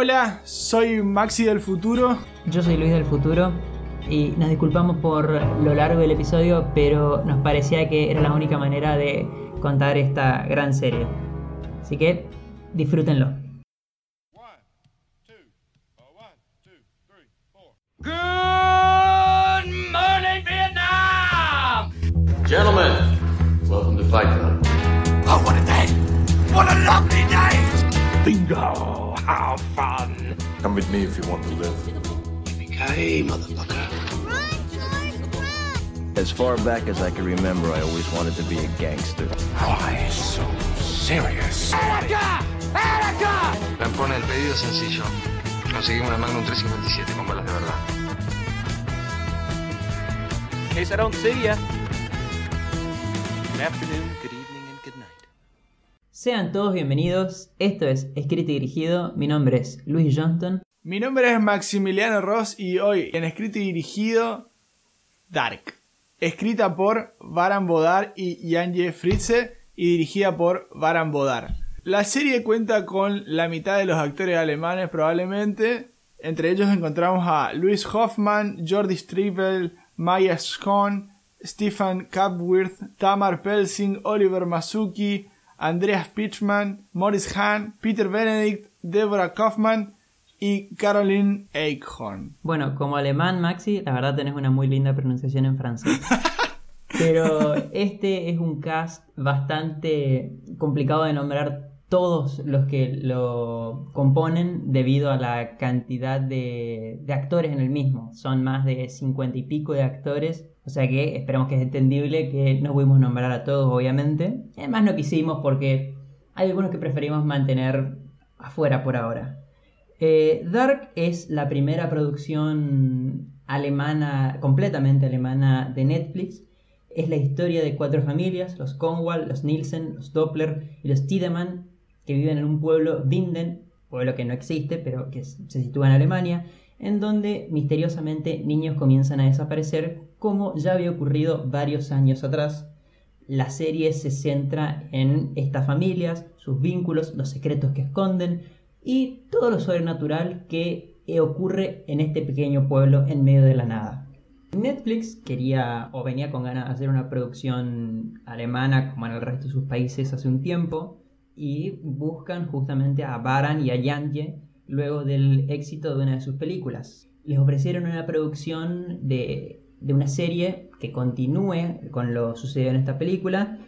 Hola, soy Maxi del futuro. Yo soy Luis del futuro y nos disculpamos por lo largo del episodio, pero nos parecía que era la única manera de contar esta gran serie. Así que disfrútenlo. Good morning, Vietnam! Gentlemen, welcome to Fight Club. Oh, what a day! What a lovely day! Bingo! How fun! Come with me if you want to live. Hey, motherfucker. As far back as I can remember, I always wanted to be a gangster. Why so serious? ¡Erica! ¡Erica! Lampone, el pedido sencillo. Conseguimos una Magnum 357 con balas de verdad. In case I don't see ya. Good afternoon, Sean todos bienvenidos. Esto es Escrito y Dirigido. Mi nombre es Luis Johnston. Mi nombre es Maximiliano Ross y hoy en escrito y dirigido Dark. Escrita por Baran Bodar y Janje Fritze y dirigida por Baran Bodar. La serie cuenta con la mitad de los actores alemanes probablemente. Entre ellos encontramos a Louis Hoffman, Jordi Striebel, Maya Schoen, Stefan Kapwirth, Tamar Pelsing, Oliver Masuki, Andreas Pitchman, Morris Hahn, Peter Benedict, Deborah Kaufman y Caroline Eichhorn. Bueno, como alemán, Maxi, la verdad tenés una muy linda pronunciación en francés. Pero este es un cast bastante complicado de nombrar todos los que lo componen debido a la cantidad de, actores en el mismo. Son más de cincuenta y pico de actores, o sea que esperamos que es entendible que no pudimos nombrar a todos, obviamente. Además no quisimos porque hay algunos que preferimos mantener afuera por ahora. Eh, Dark es la primera producción alemana, completamente alemana de Netflix. Es la historia de cuatro familias, los Conwall, los Nielsen, los Doppler y los Tiedemann, que viven en un pueblo, Winden, pueblo que no existe, pero que se sitúa en Alemania, en donde misteriosamente niños comienzan a desaparecer, como ya había ocurrido varios años atrás. La serie se centra en estas familias, sus vínculos, los secretos que esconden y todo lo sobrenatural que ocurre en este pequeño pueblo en medio de la nada. Netflix quería o venía con ganas de hacer una producción alemana como en el resto de sus países hace un tiempo y buscan justamente a Baran y a Janje luego del éxito de una de sus películas. Les ofrecieron una producción de, de una serie que continúe con lo sucedido en esta película,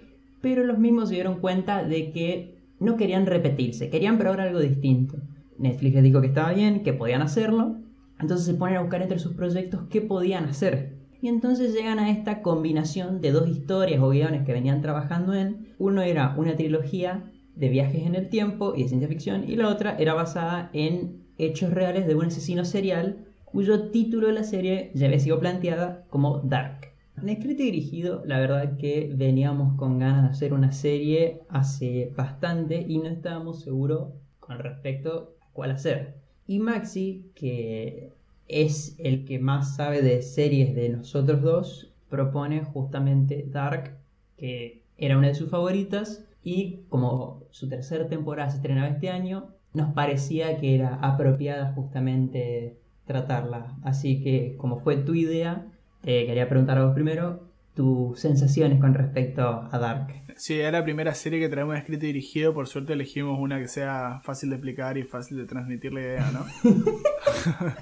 pero los mismos se dieron cuenta de que no querían repetirse, querían probar algo distinto. Netflix les dijo que estaba bien, que podían hacerlo, entonces se ponen a buscar entre sus proyectos qué podían hacer. Y entonces llegan a esta combinación de dos historias o guiones que venían trabajando en. Uno era una trilogía de viajes en el tiempo y de ciencia ficción, y la otra era basada en hechos reales de un asesino serial cuyo título de la serie ya había sido planteada como Dark. En escrito y dirigido, la verdad que veníamos con ganas de hacer una serie hace bastante y no estábamos seguros con respecto a cuál hacer. Y Maxi, que es el que más sabe de series de nosotros dos, propone justamente Dark, que era una de sus favoritas, y como su tercera temporada se estrenaba este año, nos parecía que era apropiada justamente tratarla. Así que como fue tu idea, te quería preguntar a vos primero tus sensaciones con respecto a Dark. Sí, es la primera serie que traemos escrito y dirigido. Por suerte elegimos una que sea fácil de explicar y fácil de transmitir la idea, ¿no?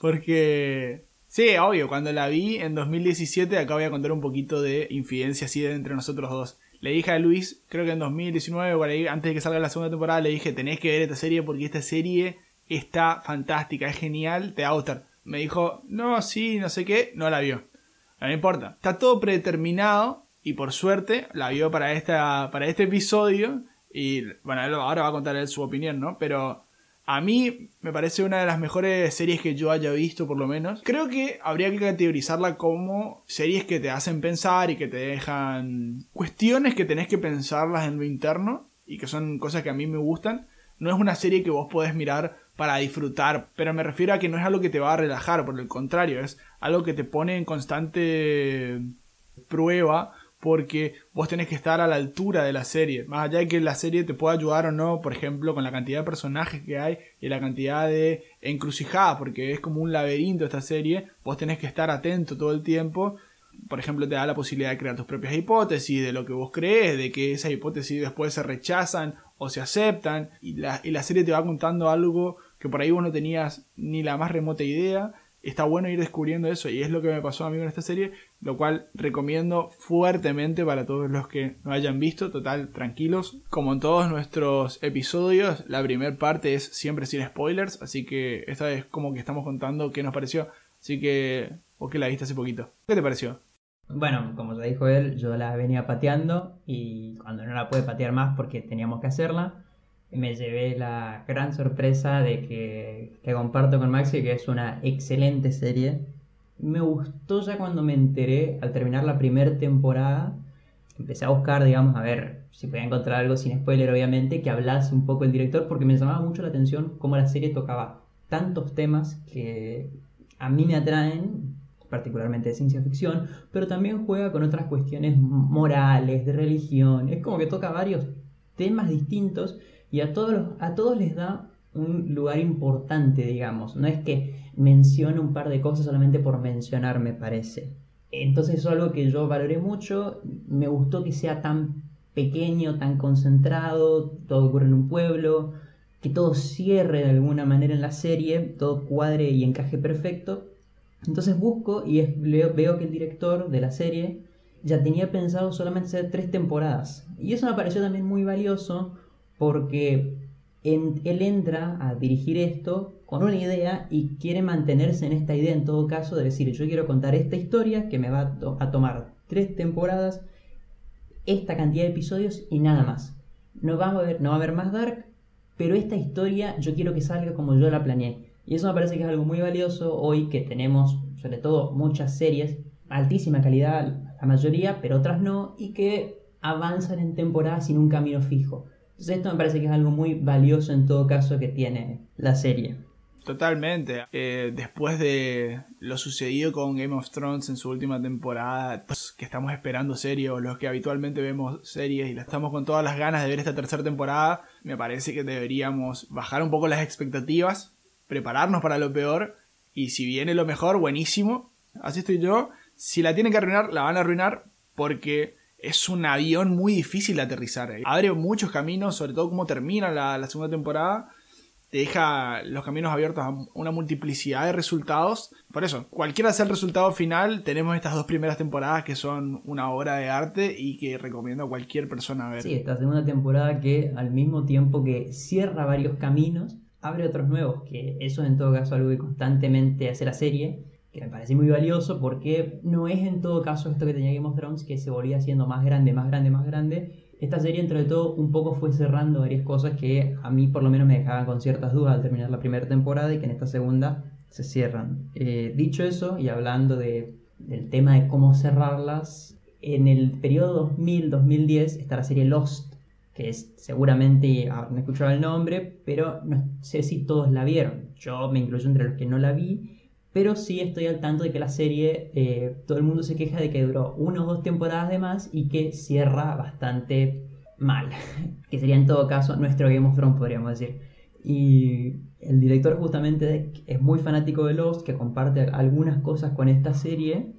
Porque, sí, obvio, cuando la vi en 2017, acá voy a contar un poquito de infidencia así de entre nosotros dos. Le dije a Luis, creo que en 2019, o ahí, antes de que salga la segunda temporada, le dije, tenés que ver esta serie porque esta serie está fantástica, es genial, te va. Me dijo, no, sí, no sé qué, no la vio. No importa. Está todo predeterminado y por suerte la vio para, esta, para este episodio. Y bueno, ahora va a contar él su opinión, ¿no? Pero a mí me parece una de las mejores series que yo haya visto, por lo menos. Creo que habría que categorizarla como series que te hacen pensar y que te dejan cuestiones que tenés que pensarlas en lo interno y que son cosas que a mí me gustan. No es una serie que vos podés mirar para disfrutar, pero me refiero a que no es algo que te va a relajar, por el contrario, es algo que te pone en constante prueba porque vos tenés que estar a la altura de la serie. Más allá de que la serie te pueda ayudar o no, por ejemplo, con la cantidad de personajes que hay y la cantidad de encrucijadas, porque es como un laberinto esta serie, vos tenés que estar atento todo el tiempo. Por ejemplo, te da la posibilidad de crear tus propias hipótesis, de lo que vos crees, de que esas hipótesis después se rechazan o se aceptan, y la, y la serie te va contando algo que por ahí vos no tenías ni la más remota idea, está bueno ir descubriendo eso y es lo que me pasó a mí con esta serie, lo cual recomiendo fuertemente para todos los que no hayan visto, total, tranquilos. Como en todos nuestros episodios, la primera parte es siempre sin spoilers, así que esta vez como que estamos contando qué nos pareció, así que vos que la viste hace poquito, ¿qué te pareció? Bueno, como ya dijo él, yo la venía pateando y cuando no la pude patear más porque teníamos que hacerla, me llevé la gran sorpresa de que, que comparto con Maxi que es una excelente serie. Me gustó ya cuando me enteré al terminar la primera temporada. Empecé a buscar, digamos, a ver si podía encontrar algo sin spoiler, obviamente, que hablase un poco el director, porque me llamaba mucho la atención cómo la serie tocaba tantos temas que a mí me atraen, particularmente de ciencia ficción, pero también juega con otras cuestiones morales, de religión. Es como que toca varios temas distintos y a todos, a todos les da un lugar importante, digamos. No es que mencione un par de cosas solamente por mencionar, me parece. Entonces es algo que yo valoré mucho. Me gustó que sea tan pequeño, tan concentrado, todo ocurre en un pueblo, que todo cierre de alguna manera en la serie, todo cuadre y encaje perfecto. Entonces busco y veo que el director de la serie ya tenía pensado solamente hacer tres temporadas. Y eso me pareció también muy valioso porque él entra a dirigir esto con una idea y quiere mantenerse en esta idea en todo caso de decir yo quiero contar esta historia que me va a, tomar tres temporadas, esta cantidad de episodios y nada más. No va a haber, no va a haber más Dark, pero esta historia yo quiero que salga como yo la planeé. Y eso me parece que es algo muy valioso hoy que tenemos, sobre todo, muchas series, altísima calidad, la mayoría, pero otras no, y que avanzan en temporadas sin un camino fijo. Entonces esto me parece que es algo muy valioso en todo caso que tiene la serie. Totalmente. Eh, después de lo sucedido con Game of Thrones en su última temporada, que estamos esperando series o los que habitualmente vemos series y la estamos con todas las ganas de ver esta tercera temporada, me parece que deberíamos bajar un poco las expectativas, prepararnos para lo peor y si viene lo mejor, buenísimo. Así estoy yo. Si la tienen que arruinar, la van a arruinar porque es un avión muy difícil de aterrizar. Abre muchos caminos, sobre todo cómo termina la, segunda temporada. Te deja los caminos abiertos a una multiplicidad de resultados. Por eso, cualquiera sea el resultado final, tenemos estas dos primeras temporadas que son una obra de arte y que recomiendo a cualquier persona ver. Sí, esta segunda temporada que al mismo tiempo que cierra varios caminos, abre otros nuevos, que eso en todo caso es algo que constantemente hace la serie que me parece muy valioso porque no es en todo caso esto que tenía Game of Thrones que se volvía haciendo más grande, más grande, más grande. Esta serie entre todo un poco fue cerrando varias cosas que a mí por lo menos me dejaban con ciertas dudas al terminar la primera temporada y que en esta segunda se cierran. Eh, dicho eso y hablando de, del tema de cómo cerrarlas, en el periodo 2000-2010 está la serie Lost, que es seguramente habrán escuchado el nombre, pero no sé si todos la vieron. Yo me incluyo entre los que no la vi pero sí estoy al tanto de que la serie, eh, todo el mundo se queja de que duró una o dos temporadas de más y que cierra bastante mal. que sería en todo caso nuestro Game of Thrones, podríamos decir. Y el director justamente es muy fanático de Lost, que comparte algunas cosas con esta serie.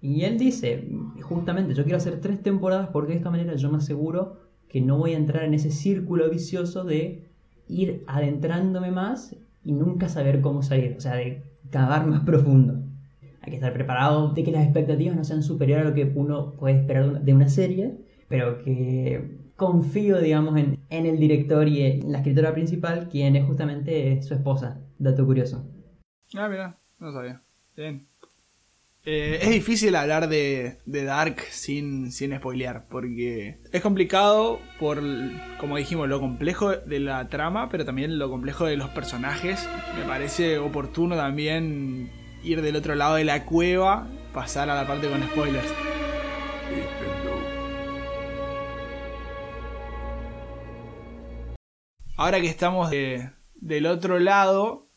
Y él dice, justamente, yo quiero hacer tres temporadas porque de esta manera yo me aseguro que no voy a entrar en ese círculo vicioso de ir adentrándome más y nunca saber cómo salir. O sea, de cavar más profundo. Hay que estar preparado de que las expectativas no sean superiores a lo que uno puede esperar de una serie, pero que confío, digamos, en, el director y en la escritora principal, quien es justamente su esposa. Dato curioso. Ah, mira, no sabía. Bien. Eh, es difícil hablar de, Dark sin, sin spoilear, porque es complicado por, como dijimos, lo complejo de la trama, pero también lo complejo de los personajes. Me parece oportuno también ir del otro lado de la cueva, pasar a la parte con spoilers. Ahora que estamos del otro lado,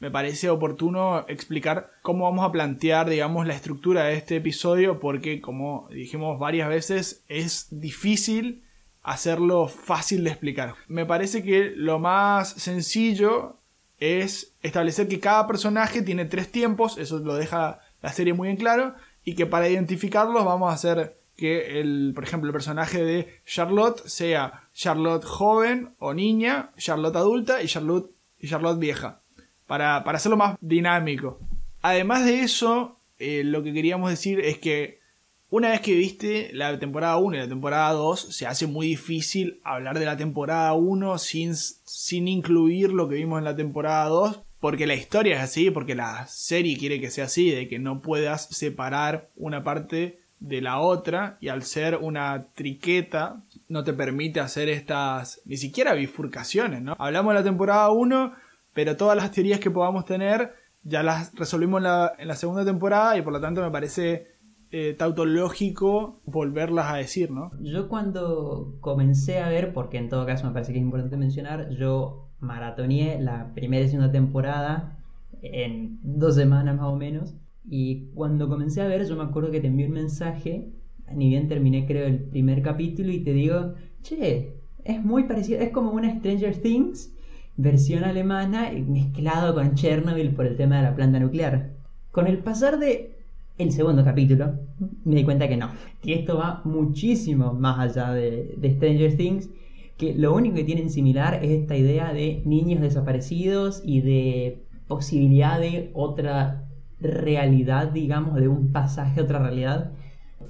me parece oportuno explicar cómo vamos a plantear, digamos, la estructura de este episodio, porque como dijimos varias veces, es difícil hacerlo fácil de explicar. Me parece que lo más sencillo es establecer que cada personaje tiene tres tiempos, eso lo deja la serie muy en claro, y que para identificarlos vamos a hacer que el, por ejemplo, el personaje de Charlotte sea Charlotte joven o niña, Charlotte adulta y Charlotte, y Charlotte vieja, para, para hacerlo más dinámico. Además de eso, eh, lo que queríamos decir es que una vez que viste la temporada 1 y la temporada 2, se hace muy difícil hablar de la temporada 1 sin, sin incluir lo que vimos en la temporada 2, porque la historia es así, porque la serie quiere que sea así, de que no puedas separar una parte de la otra, y al ser una triqueta, no te permite hacer estas, ni siquiera bifurcaciones, ¿no? Hablamos de la temporada 1, pero todas las teorías que podamos tener ya las resolvimos en la, en segunda temporada, y por lo tanto me parece eh, tautológico volverlas a decir, ¿no? Yo cuando comencé a ver, porque en todo caso me parece que es importante mencionar, yo maratoneé la primera y segunda temporada en dos semanas más o menos. Y cuando comencé a ver, yo me acuerdo que te envié un mensaje, ni bien terminé creo el primer capítulo y te digo, che, es muy parecido, es como una Stranger Things versión alemana mezclado con Chernobyl por el tema de la planta nuclear. Con el pasar de el segundo capítulo, me di cuenta que no, que esto va muchísimo más allá de, de Stranger Things, que lo único que tienen similar es esta idea de niños desaparecidos y de posibilidad de otra realidad, digamos, de un pasaje a otra realidad.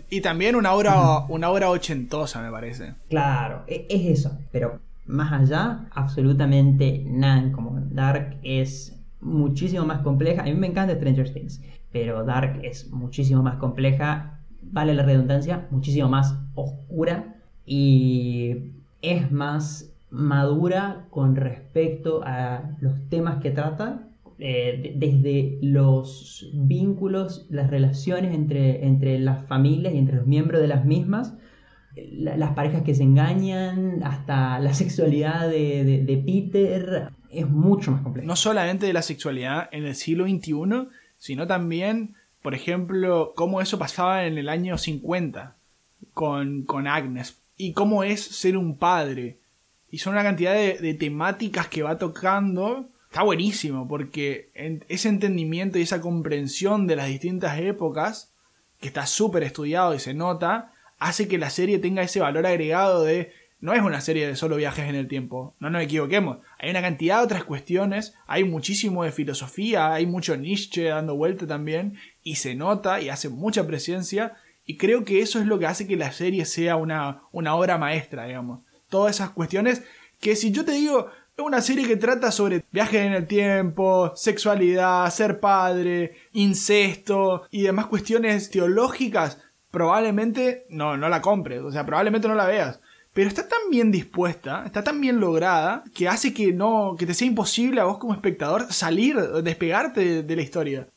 Y también una hora, una hora ochentosa, me parece. Claro, e- es eso, pero más allá, absolutamente nada. Como Dark es muchísimo más compleja. A mí me encanta Stranger Things, pero Dark es muchísimo más compleja, vale la redundancia, muchísimo más oscura y es más madura con respecto a los temas que trata, eh, de- desde los vínculos, las relaciones entre, entre las familias y entre los miembros de las mismas, la- las parejas que se engañan, hasta la sexualidad de, Peter, es mucho más complejo. No solamente de la sexualidad en el siglo XXI, sino también, por ejemplo, cómo eso pasaba en el año 50 con, con Agnes. Y cómo es ser un padre. Y son una cantidad de, temáticas que va tocando. Está buenísimo, porque ese entendimiento y esa comprensión de las distintas épocas, que está súper estudiado y se nota, hace que la serie tenga ese valor agregado de no es una serie de solo viajes en el tiempo, no nos equivoquemos, hay una cantidad de otras cuestiones, hay muchísimo de filosofía, hay mucho Nietzsche dando vuelta también, y se nota y hace mucha presencia, y creo que eso es lo que hace que la serie sea una, una obra maestra, digamos. Todas esas cuestiones que si yo te digo, es una serie que trata sobre viajes en el tiempo, sexualidad, ser padre, incesto y demás cuestiones teológicas, probablemente no, no la compres, o sea, probablemente no la veas. Pero está tan bien dispuesta, está tan bien lograda, que hace que no, que te sea imposible a vos como espectador salir, despegarte de, de la historia.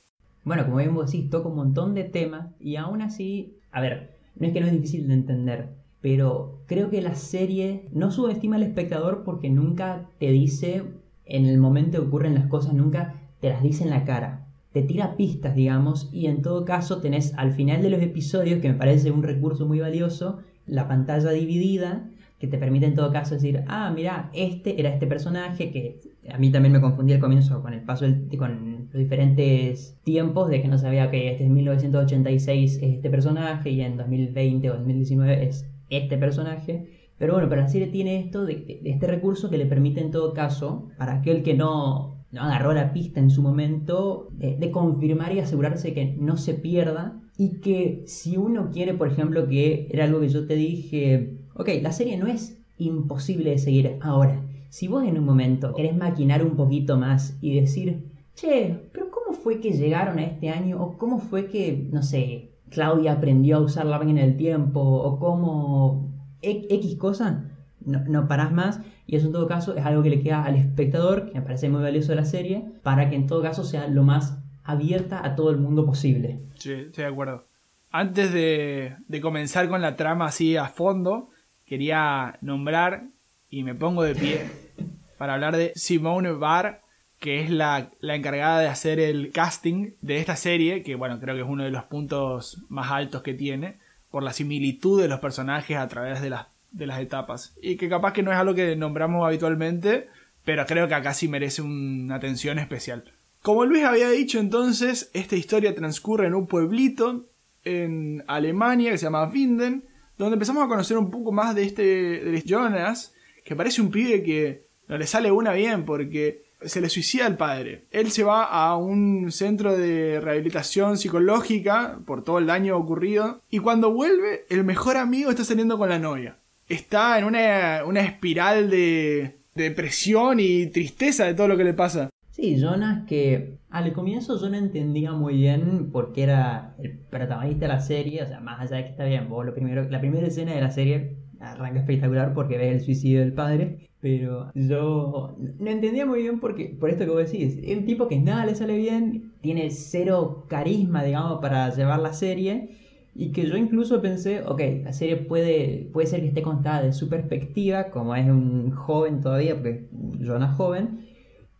Bueno, como bien vos decís, toca un montón de temas y aún así, a ver, no es que no es difícil de entender, pero creo que la serie no subestima al espectador porque nunca te dice, en el momento que ocurren las cosas, nunca te las dice en la cara. Te tira pistas, digamos, y en todo caso tenés al final de los episodios, que me parece un recurso muy valioso, la pantalla dividida, que te permite en todo caso decir, ah, mira, este era este personaje que a mí también me confundí al comienzo con el paso del, con los diferentes tiempos de que no sabía que este es 1986 es este personaje y en 2020 o 2019 es este personaje. Pero bueno, pero la serie tiene esto de, de- este recurso que le permite en todo caso, para aquel que no, no agarró la pista en su momento, de, confirmar y asegurarse que no se pierda. Y que si uno quiere, por ejemplo, que era algo que yo te dije, ok, la serie no es imposible de seguir ahora. Si vos en un momento querés maquinar un poquito más y decir, che, pero ¿cómo fue que llegaron a este año? ¿O cómo fue que, no sé, Claudia aprendió a usar la máquina del tiempo? ¿O cómo X cosa? No, no parás más y eso en todo caso es algo que le queda al espectador, que me parece muy valioso de la serie, para que en todo caso sea lo más abierta a todo el mundo posible. Sí, estoy de acuerdo. Antes de, de comenzar con la trama así a fondo, quería nombrar, y me pongo de pie, para hablar de Simone Barr, que es la, la encargada de hacer el casting de esta serie, que bueno, creo que es uno de los puntos más altos que tiene, por la similitud de los personajes a través de las, de las etapas. Y que capaz que no es algo que nombramos habitualmente, pero creo que acá sí merece una atención especial. Como Luis había dicho entonces, esta historia transcurre en un pueblito en Alemania que se llama Winden, donde empezamos a conocer un poco más de este de Jonas, que parece un pibe que no le sale una bien porque se le suicida el padre. Él se va a un centro de rehabilitación psicológica por todo el daño ocurrido y cuando vuelve el mejor amigo está saliendo con la novia. Está en una, una espiral de, de depresión y tristeza de todo lo que le pasa. Sí, Jonas que al comienzo yo no entendía muy bien por qué era el protagonista de la serie, o sea, más allá de que está bien, vos lo primero, la primera escena de la serie arranca espectacular porque ves el suicidio del padre, pero yo no entendía muy bien porque, por esto que vos decís, es un tipo que nada le sale bien, tiene cero carisma, digamos, para llevar la serie, y que yo incluso pensé, ok, la serie puede, puede ser que esté contada de su perspectiva, como es un joven todavía, porque Jonas joven,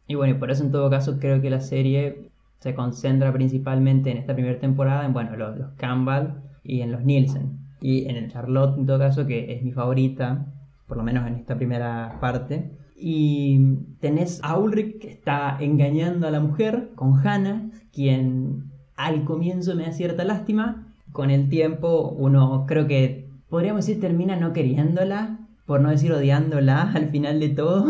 y bueno, y por eso en todo caso creo que la serie se concentra principalmente en esta primera temporada en, bueno, los, los Campbell y en los Nielsen. Y en el Charlotte, en todo caso, que es mi favorita, por lo menos en esta primera parte. Y tenés a Ulrich que está engañando a la mujer con Hannah, quien al comienzo me da cierta lástima. Con el tiempo uno creo que podríamos decir termina no queriéndola, por no decir odiándola al final de todo.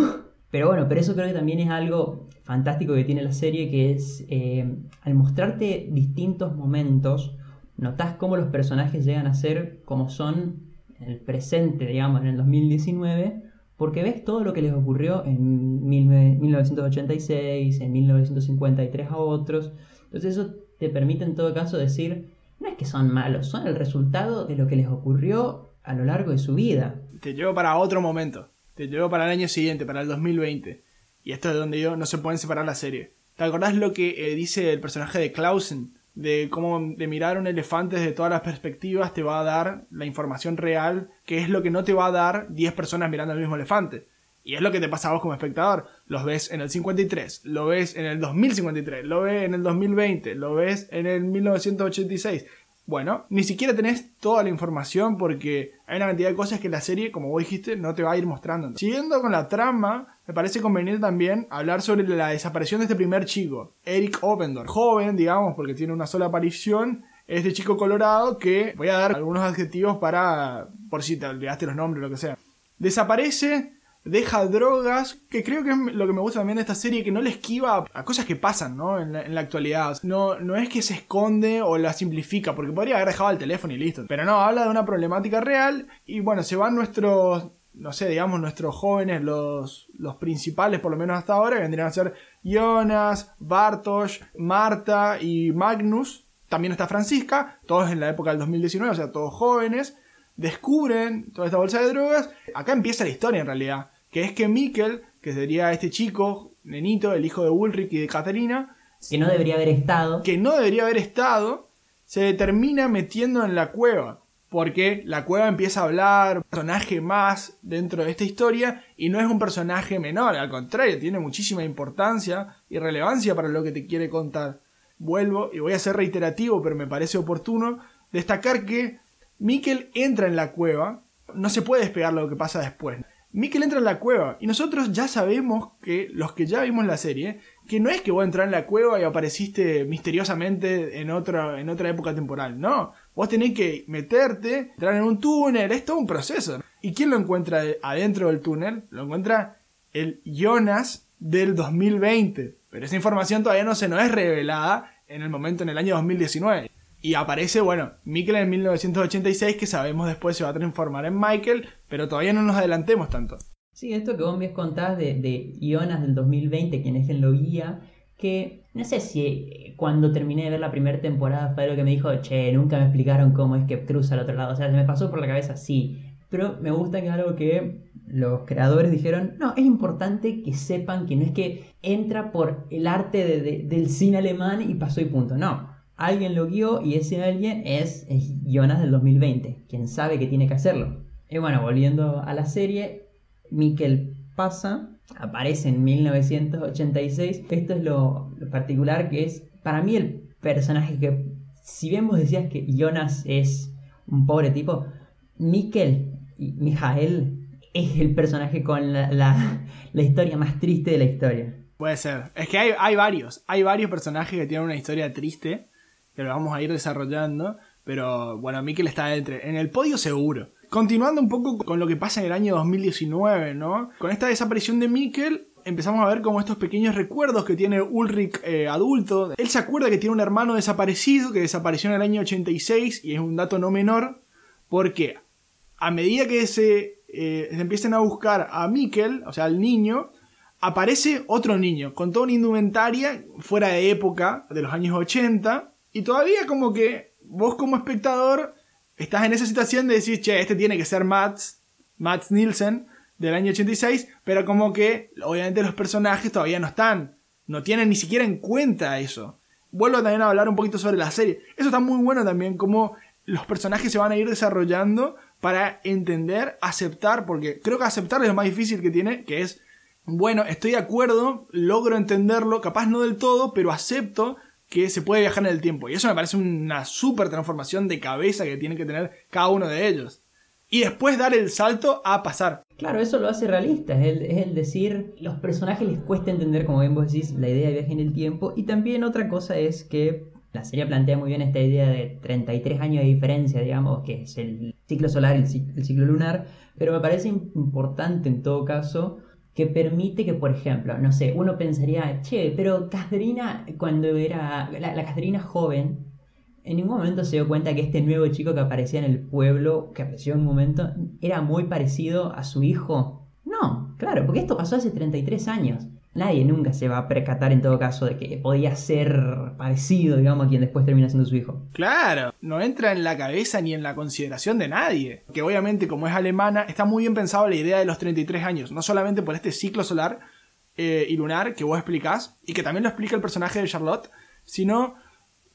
Pero bueno, pero eso creo que también es algo fantástico que tiene la serie, que es eh, al mostrarte distintos momentos, notas cómo los personajes llegan a ser como son en el presente, digamos, en el 2019, porque ves todo lo que les ocurrió en 1986, en 1953 a otros. Entonces eso te permite en todo caso decir, no es que son malos, son el resultado de lo que les ocurrió a lo largo de su vida. Te llevo para otro momento. Te llevo para el año siguiente, para el 2020. Y esto es donde yo no se pueden separar la serie. ¿Te acordás lo que eh, dice el personaje de Clausen? De cómo de mirar un elefante desde todas las perspectivas te va a dar la información real, que es lo que no te va a dar 10 personas mirando al mismo elefante. Y es lo que te pasa a vos como espectador. Los ves en el 53, lo ves en el 2053, lo ves en el 2020, lo ves en el 1986. Bueno, ni siquiera tenés toda la información porque hay una cantidad de cosas que la serie, como vos dijiste, no te va a ir mostrando. Siguiendo con la trama, me parece conveniente también hablar sobre la desaparición de este primer chico, Eric Opendorf. Joven, digamos, porque tiene una sola aparición. Este chico colorado que voy a dar algunos adjetivos para, por si te olvidaste los nombres o lo que sea. Desaparece deja drogas, que creo que es lo que me gusta también de esta serie, que no le esquiva a cosas que pasan, ¿no? En la, actualidad. No, no es que se esconde o la simplifica, porque podría haber dejado el teléfono y listo. Pero no, habla de una problemática real y bueno, se van nuestros, no sé, digamos, nuestros jóvenes, los, los principales, por lo menos hasta ahora, que vendrían a ser Jonas, Bartosz, Marta y Magnus. También está Francisca, todos en la época del 2019, o sea, todos jóvenes descubren toda esta bolsa de drogas. Acá empieza la historia en realidad que es que Mikkel, que sería este chico, nenito, el hijo de Ulrich y de Caterina, que no debería haber estado, que no debería haber estado, se termina metiendo en la cueva. Porque la cueva empieza a hablar, personaje más dentro de esta historia, y no es un personaje menor, al contrario, tiene muchísima importancia y relevancia para lo que te quiere contar. Vuelvo, y voy a ser reiterativo, pero me parece oportuno, destacar que Mikkel entra en la cueva, no se puede despegar lo que pasa después. Mikkel entra en la cueva y nosotros ya sabemos que los que ya vimos la serie, que no es que vos entrar en la cueva y apareciste misteriosamente en otra, en otra época temporal, no. Vos tenés que meterte, entrar en un túnel, es todo un proceso. ¿Y quién lo encuentra adentro del túnel? Lo encuentra el Jonas del 2020. Pero esa información todavía no se nos es revelada en el momento en el año 2019. Y aparece, bueno, Mikkel en 1986, que sabemos después se va a transformar en Michael, pero todavía no nos adelantemos tanto. Sí, esto que vos me contás de, de Ionas del 2020, quien es quien lo guía, que no sé si eh, cuando terminé de ver la primera temporada fue lo que me dijo, che, nunca me explicaron cómo es que cruza al otro lado. O sea, se me pasó por la cabeza, sí. Pero me gusta que es algo que los creadores dijeron, no, es importante que sepan que no es que entra por el arte del cine alemán y pasó y punto. No, alguien lo guió y ese alguien es, Jonas del 2020, quien sabe que tiene que hacerlo. Y bueno, volviendo a la serie, Mikkel pasa aparece en 1986. Esto es lo, particular que es para mí el personaje que, si bien vos decías que Jonas es un pobre tipo, Mikkel y Mijael es el personaje con la, la- la historia más triste de la historia. Puede ser. Es que hay, hay varios. Hay varios personajes que tienen una historia triste. Que lo vamos a ir desarrollando. Pero bueno, Mikkel está entre, en el podio seguro. Continuando un poco con lo que pasa en el año 2019, ¿no? Con esta desaparición de Mikkel, empezamos a ver como estos pequeños recuerdos que tiene Ulrich eh, adulto. Él se acuerda que tiene un hermano desaparecido, que desapareció en el año 86, y es un dato no menor, porque a medida que se, eh, se empiecen a buscar a Mikkel, o sea, al niño, aparece otro niño con toda una indumentaria fuera de época de los años 80 y todavía como que vos como espectador estás en esa situación de decir, che, este tiene que ser Mats, Mats Nielsen del año 86, pero como que obviamente los personajes todavía no están, no tienen ni siquiera en cuenta eso. Vuelvo también a hablar un poquito sobre la serie. Eso está muy bueno también, como los personajes se van a ir desarrollando para entender, aceptar, porque creo que aceptar es lo más difícil que tiene, que es bueno, estoy de acuerdo, logro entenderlo, capaz no del todo, pero acepto que se puede viajar en el tiempo. Y eso me parece una súper transformación de cabeza que tienen que tener cada uno de ellos. Y después dar el salto a pasar. Claro, eso lo hace realista, es el, es el decir, los personajes les cuesta entender, como bien vos decís, la idea de viaje en el tiempo. Y también otra cosa es que la serie plantea muy bien esta idea de 33 años de diferencia, digamos, que es el ciclo solar y el ciclo lunar. Pero me parece importante en todo caso que permite que, por ejemplo, no sé, uno pensaría, che, pero Catherine, cuando era la, la joven, en ningún momento se dio cuenta que este nuevo chico que aparecía en el pueblo, que apareció en un momento, era muy parecido a su hijo. No, claro, porque esto pasó hace 33 años. Nadie nunca se va a percatar en todo caso de que podía ser parecido, digamos, a quien después termina siendo su hijo. Claro, no entra en la cabeza ni en la consideración de nadie. Que obviamente, como es alemana, está muy bien pensado la idea de los 33 años. No solamente por este ciclo solar eh, y lunar que vos explicás, y que también lo explica el personaje de Charlotte, sino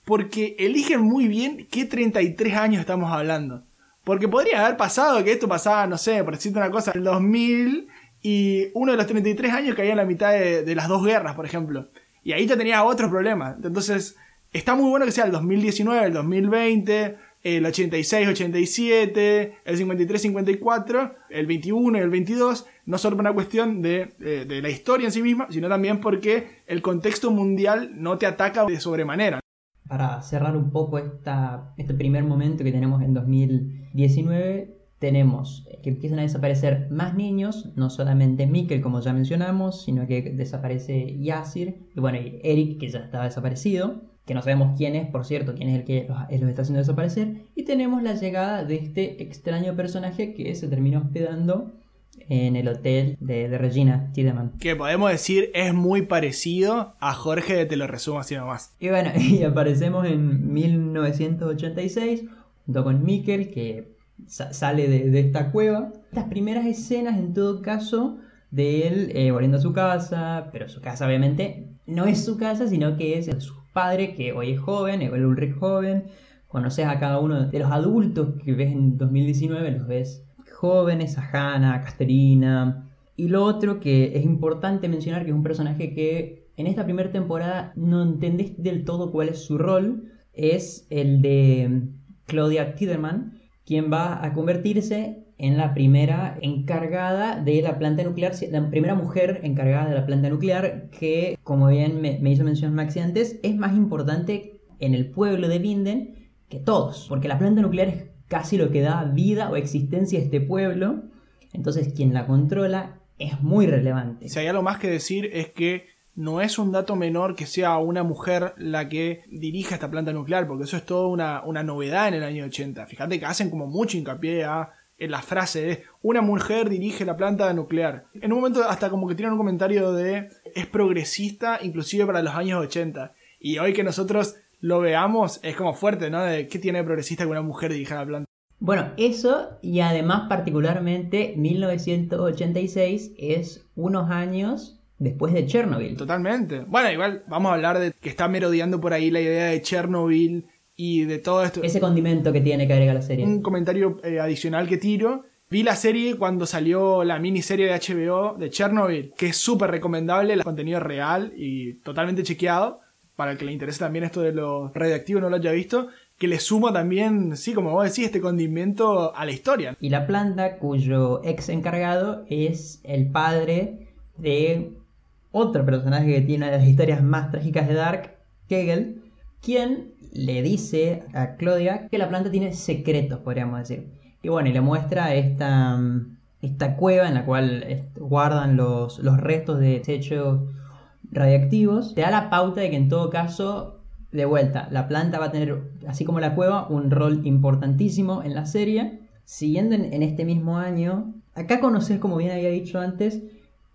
porque eligen muy bien qué 33 años estamos hablando. Porque podría haber pasado que esto pasaba, no sé, por decirte una cosa, en el 2000 y uno de los 33 años caía en la mitad de, las dos guerras, por ejemplo. Y ahí ya tenía otros problemas. Entonces, está muy bueno que sea el 2019, el 2020, el 86, 87, el 53, 54, el 21 y el 22. No solo por una cuestión de, de- de la historia en sí misma, sino también porque el contexto mundial no te ataca de sobremanera. Para cerrar un poco esta, este primer momento que tenemos en 2019, tenemos que empiezan a desaparecer más niños, no solamente Mikkel, como ya mencionamos, sino que desaparece Yasir, y bueno, y Eric, que ya estaba desaparecido, que no sabemos quién es, por cierto, quién es el que los, los está haciendo desaparecer, y tenemos la llegada de este extraño personaje que se terminó hospedando en el hotel de, de Regina Tiedemann. Que podemos decir es muy parecido a Jorge de Te lo resumo así nomás. Y bueno, y aparecemos en 1986 junto con Mikkel que sa- sale de, de esta cueva. Estas primeras escenas en todo caso de él eh, volviendo a su casa, pero su casa obviamente no es su casa, sino que es su padre que hoy es joven, el Ulrich joven. Conoces a cada uno de los adultos que ves en 2019, los ves jóvenes, a Hannah, a Casterina. Y lo otro que es importante mencionar, que es un personaje que en esta primera temporada no entendés del todo cuál es su rol, es el de Claudia Tiderman, quien va a convertirse en la primera encargada de la planta nuclear, la primera mujer encargada de la planta nuclear, que, como bien me, hizo mención Maxi antes, es más importante en el pueblo de Binden que todos, porque la planta nuclear es casi lo que da vida o existencia a este pueblo, entonces quien la controla es muy relevante. Si hay algo más que decir es que no es un dato menor que sea una mujer la que dirija esta planta nuclear, porque eso es toda una, una novedad en el año 80. Fíjate que hacen como mucho hincapié a, en la frase de una mujer dirige la planta nuclear. En un momento hasta como que tiran un comentario de es progresista inclusive para los años 80. Y hoy que nosotros lo veamos es como fuerte, ¿no? Qué tiene de progresista que una mujer dirija la planta. Bueno, eso y además particularmente 1986 es unos años después de Chernobyl. Totalmente. Bueno, igual vamos a hablar de que está merodeando por ahí la idea de Chernobyl y de todo esto. Ese condimento que tiene que agrega la serie. Un comentario eh, adicional que tiro Vi la serie cuando salió la miniserie de HBO de Chernobyl, que es súper recomendable, el contenido es real y totalmente chequeado. Para el que le interese también esto de lo radioactivo no lo haya visto, que le suma también, sí, como vos decís, este condimento a la historia. Y la planta cuyo ex encargado es el padre de otro personaje que tiene las historias más trágicas de Dark, Kegel, quien le dice a Claudia que la planta tiene secretos, podríamos decir. Y bueno, y le muestra esta, mm, esta cueva en la cual guardan los, los restos de desechos radiactivos. Te da la pauta de que en todo caso, de vuelta, la planta va a tener, así como la cueva, un rol importantísimo en la serie. Siguiendo en, en este mismo año, acá conoces, como bien había dicho antes,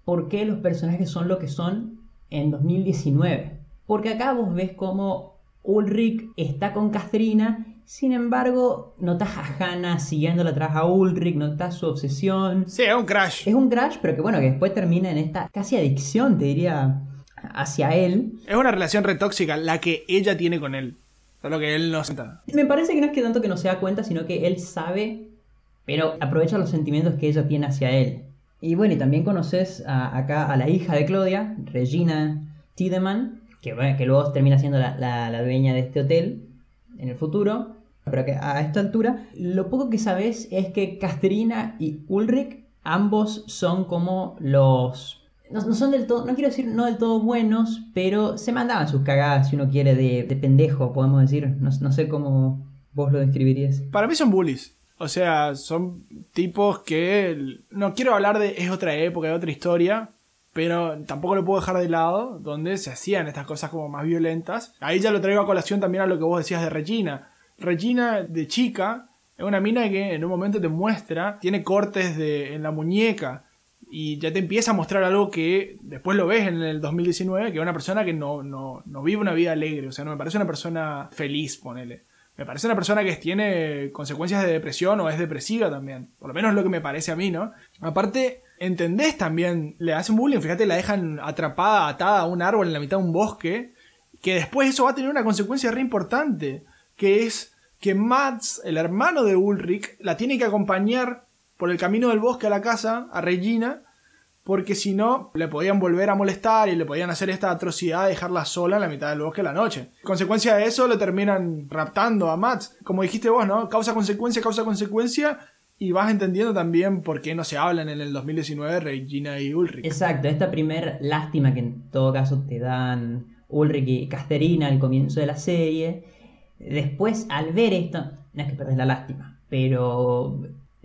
por qué los personajes son lo que son en 2019. Porque acá vos ves como Ulrich está con Castrina, sin embargo, notas a Hannah siguiéndola atrás a Ulrich, notas su obsesión. Sí, es un crash. Es un crash, pero que bueno, que después termina en esta casi adicción, te diría, hacia él. Es una relación retóxica la que ella tiene con él. Solo que él no sienta. Me parece que no es que tanto que no se da cuenta, sino que él sabe, pero aprovecha los sentimientos que ella tiene hacia él. Y bueno, y también conoces a- acá a la hija de Claudia, Regina Tiedemann, que, que luego termina siendo la, la- dueña de este hotel en el futuro. Pero que a esta altura, lo poco que sabes es que Castrina y Ulrich, ambos son como los no, no son del todo, no quiero decir no del todo buenos, pero se mandaban sus cagadas, si uno quiere, de, de pendejo, podemos decir. No, no sé cómo vos lo describirías. Para mí son bullies. O sea, son tipos que. No quiero hablar de. Es otra época, es otra historia. Pero tampoco lo puedo dejar de lado. Donde se hacían estas cosas como más violentas. Ahí ya lo traigo a colación también a lo que vos decías de Regina. Regina, de chica, es una mina que en un momento te muestra. Tiene cortes de, en la muñeca. Y ya te empieza a mostrar algo que después lo ves en el 2019. Que es una persona que no, no, no vive una vida alegre. O sea, no me parece una persona feliz, ponele. Me parece una persona que tiene consecuencias de depresión o es depresiva también. Por lo menos lo que me parece a mí, ¿no? Aparte, entendés también, le hacen bullying, fíjate, la dejan atrapada, atada a un árbol en la mitad de un bosque, que después eso va a tener una consecuencia re importante, que es que Mats, el hermano de Ulrich, la tiene que acompañar por el camino del bosque a la casa, a Regina, porque si no, le podían volver a molestar y le podían hacer esta atrocidad de dejarla sola en la mitad del bosque a la noche. Consecuencia de eso, le terminan raptando a Mats. Como dijiste vos, ¿no? Causa-consecuencia, causa-consecuencia. Y vas entendiendo también por qué no se hablan en el 2019 Regina y Ulrich. Exacto, esta primer lástima que en todo caso te dan Ulrich y Casterina al comienzo de la serie. Después, al ver esto, no es que perdés la lástima, pero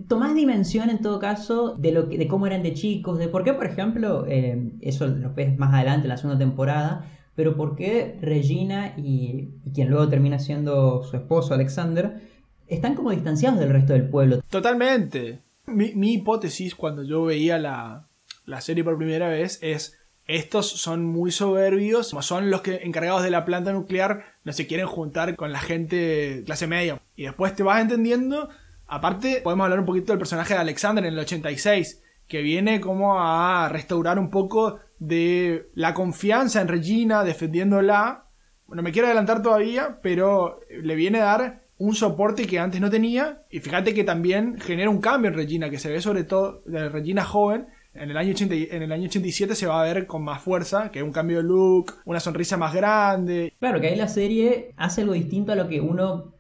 tomás dimensión en todo caso de lo que, de cómo eran de chicos, de por qué, por ejemplo, eh, eso lo ves más adelante en la segunda temporada, pero por qué Regina y, y quien luego termina siendo su esposo Alexander están como distanciados del resto del pueblo. Totalmente. Mi, mi hipótesis cuando yo veía la, la serie por primera vez es estos son muy soberbios, son los que encargados de la planta nuclear, no se quieren juntar con la gente clase media. Y después te vas entendiendo, aparte podemos hablar un poquito del personaje de Alexander en el 86, que viene como a restaurar un poco de la confianza en Regina, defendiéndola. Bueno, me quiero adelantar todavía, pero le viene a dar un soporte que antes no tenía. Y fíjate que también genera un cambio en Regina, que se ve sobre todo de Regina joven. En el, año 80 y- en el año 87 se va a ver con más fuerza, que un cambio de look, una sonrisa más grande. Claro, que ahí la serie hace algo distinto a lo que uno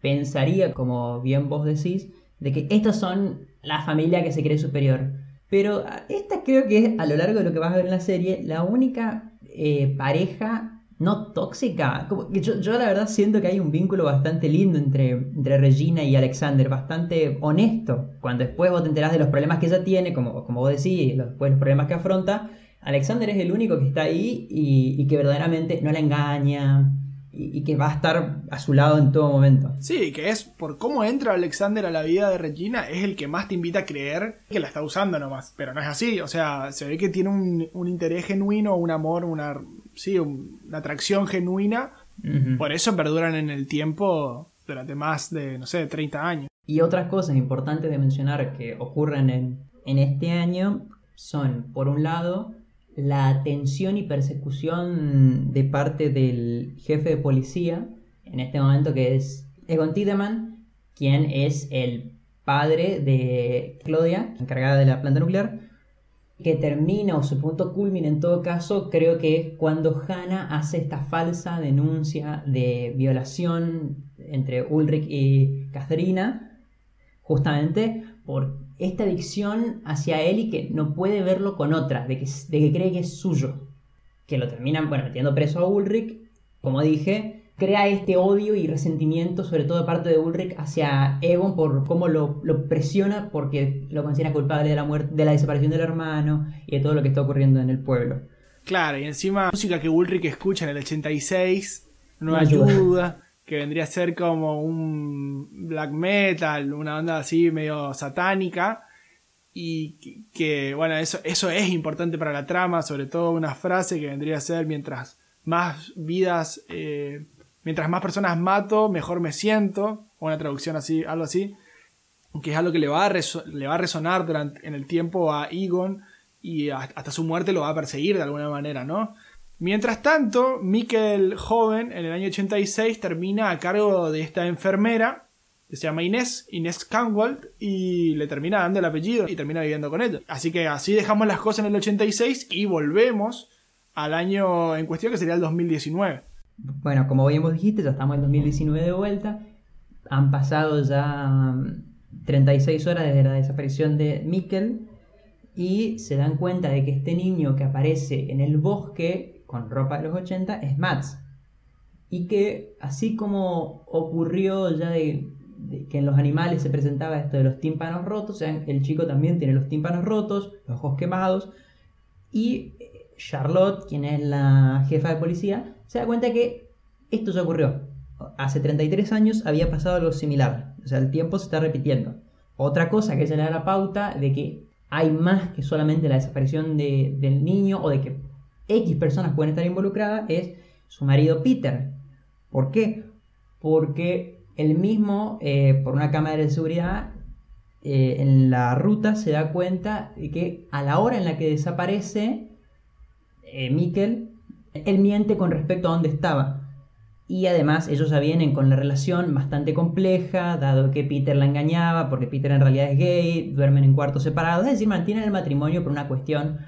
pensaría, como bien vos decís, de que estos son la familia que se cree superior. Pero esta creo que es, a lo largo de lo que vas a ver en la serie, la única eh, pareja no tóxica. Como yo, yo la verdad siento que hay un vínculo bastante lindo entre, entre Regina y Alexander, bastante honesto. Cuando después vos te enterás de los problemas que ella tiene, como, como vos decís, los- después los problemas que afronta, Alexander es el único que está ahí y, y que verdaderamente no la engaña y, que va a estar a su lado en todo momento. Sí, que es por cómo entra Alexander a la vida de Regina, es el que más te invita a creer que la está usando nomás. Pero no es así, o sea, se ve que tiene un, un interés genuino, un amor, una, sí, un- una atracción genuina. Por eso perduran en el tiempo durante más de, no sé, 30 años. Y otras cosas importantes de mencionar que ocurren en, en este año son, por un lado, la tensión y persecución de parte del jefe de policía, en este momento que es Egon Tiedemann, quien es el padre de Claudia, encargada de la planta nuclear, que termina o su punto culmine en todo caso creo que es cuando Hannah hace esta falsa denuncia de violación entre Ulrich y Katharina, justamente por esta adicción hacia él y que no puede verlo con otra, de que, de que cree que es suyo. Que lo terminan, bueno, metiendo preso a Ulrich, como dije, crea este odio y resentimiento, sobre todo de parte de Ulrich, hacia Egon por cómo lo, lo presiona porque lo considera culpable de la muerte, de la desaparición del hermano y de todo lo que está ocurriendo en el pueblo. Claro, y encima la música que Ulrich escucha en el 86 no No ayuda. ayuda, que vendría a ser como un black metal, una onda así medio satánica. Y que, bueno, eso, eso es importante para la trama, sobre todo una frase que vendría a ser mientras más vidas, eh, mientras más personas mato, mejor me siento, o una traducción así, algo así, que es algo que le va a, le va a resonar durante, en el tiempo a Egon y hasta su muerte lo va a perseguir de alguna manera, ¿no? Mientras tanto, Mikkel joven, en el año 86, termina a cargo de esta enfermera, que se llama Inés, Inés Canwald, y le termina dando el apellido y termina viviendo con ella. Así que así dejamos las cosas en el 86 y volvemos al año en cuestión, que sería el 2019. Bueno, como bien vos dijiste, ya estamos en 2019 de vuelta. Han pasado ya mm, 36 horas desde la desaparición de Mikkel y se dan cuenta de que este niño que aparece en el bosque con ropa de los 80 es Mats. Y que así como ocurrió ya que en los animales se presentaba esto de los tímpanos rotos, o sea, el chico también tiene los tímpanos rotos, los ojos quemados, y Charlotte, quien es la jefa de policía, se da cuenta que esto ya ocurrió. Hace 33 años había pasado algo similar. O sea, el tiempo se está repitiendo. Otra cosa que se le da la pauta de que hay más que solamente la desaparición de- del niño o de que X personas pueden estar involucradas es su marido Peter. ¿Por qué? Porque él mismo, eh, por una cámara de seguridad, eh, en la ruta se da cuenta de que a la hora en la que desaparece eh, Mikkel, él miente con respecto a dónde estaba. Y además ellos ya vienen con la relación bastante compleja, dado que Peter la engañaba, porque Peter en realidad es gay, duermen en cuartos separados, es decir, mantienen el matrimonio por una cuestión,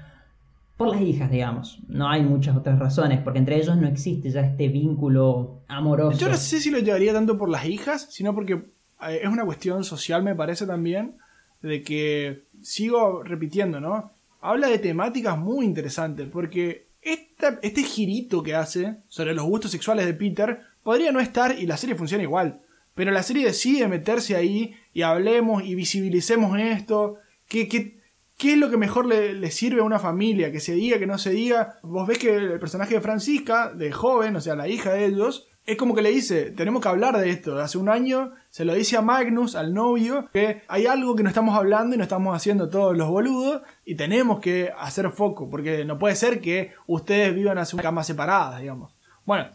por las hijas, digamos. No hay muchas otras razones, porque entre ellos no existe ya este vínculo amoroso. Yo no sé si lo llevaría tanto por las hijas, sino porque eh, es una cuestión social, me parece también, de que sigo repitiendo, ¿no? Habla de temáticas muy interesantes, porque esta- este girito que hace sobre los gustos sexuales de Peter podría no estar y la serie funciona igual. Pero la serie decide meterse ahí y hablemos y visibilicemos esto. ¿Qué, qué, qué es lo que mejor le, sirve a una familia? Que se diga, que no se diga. Vos ves que el personaje de Francisca, de joven, o sea, la hija de ellos, es como que le dice, tenemos que hablar de esto. Hace un año se lo dice a Magnus, al novio, que hay algo que no estamos hablando y no estamos haciendo todos los boludos y tenemos que hacer foco, porque no puede ser que ustedes vivan en una cama separadas, digamos. Bueno,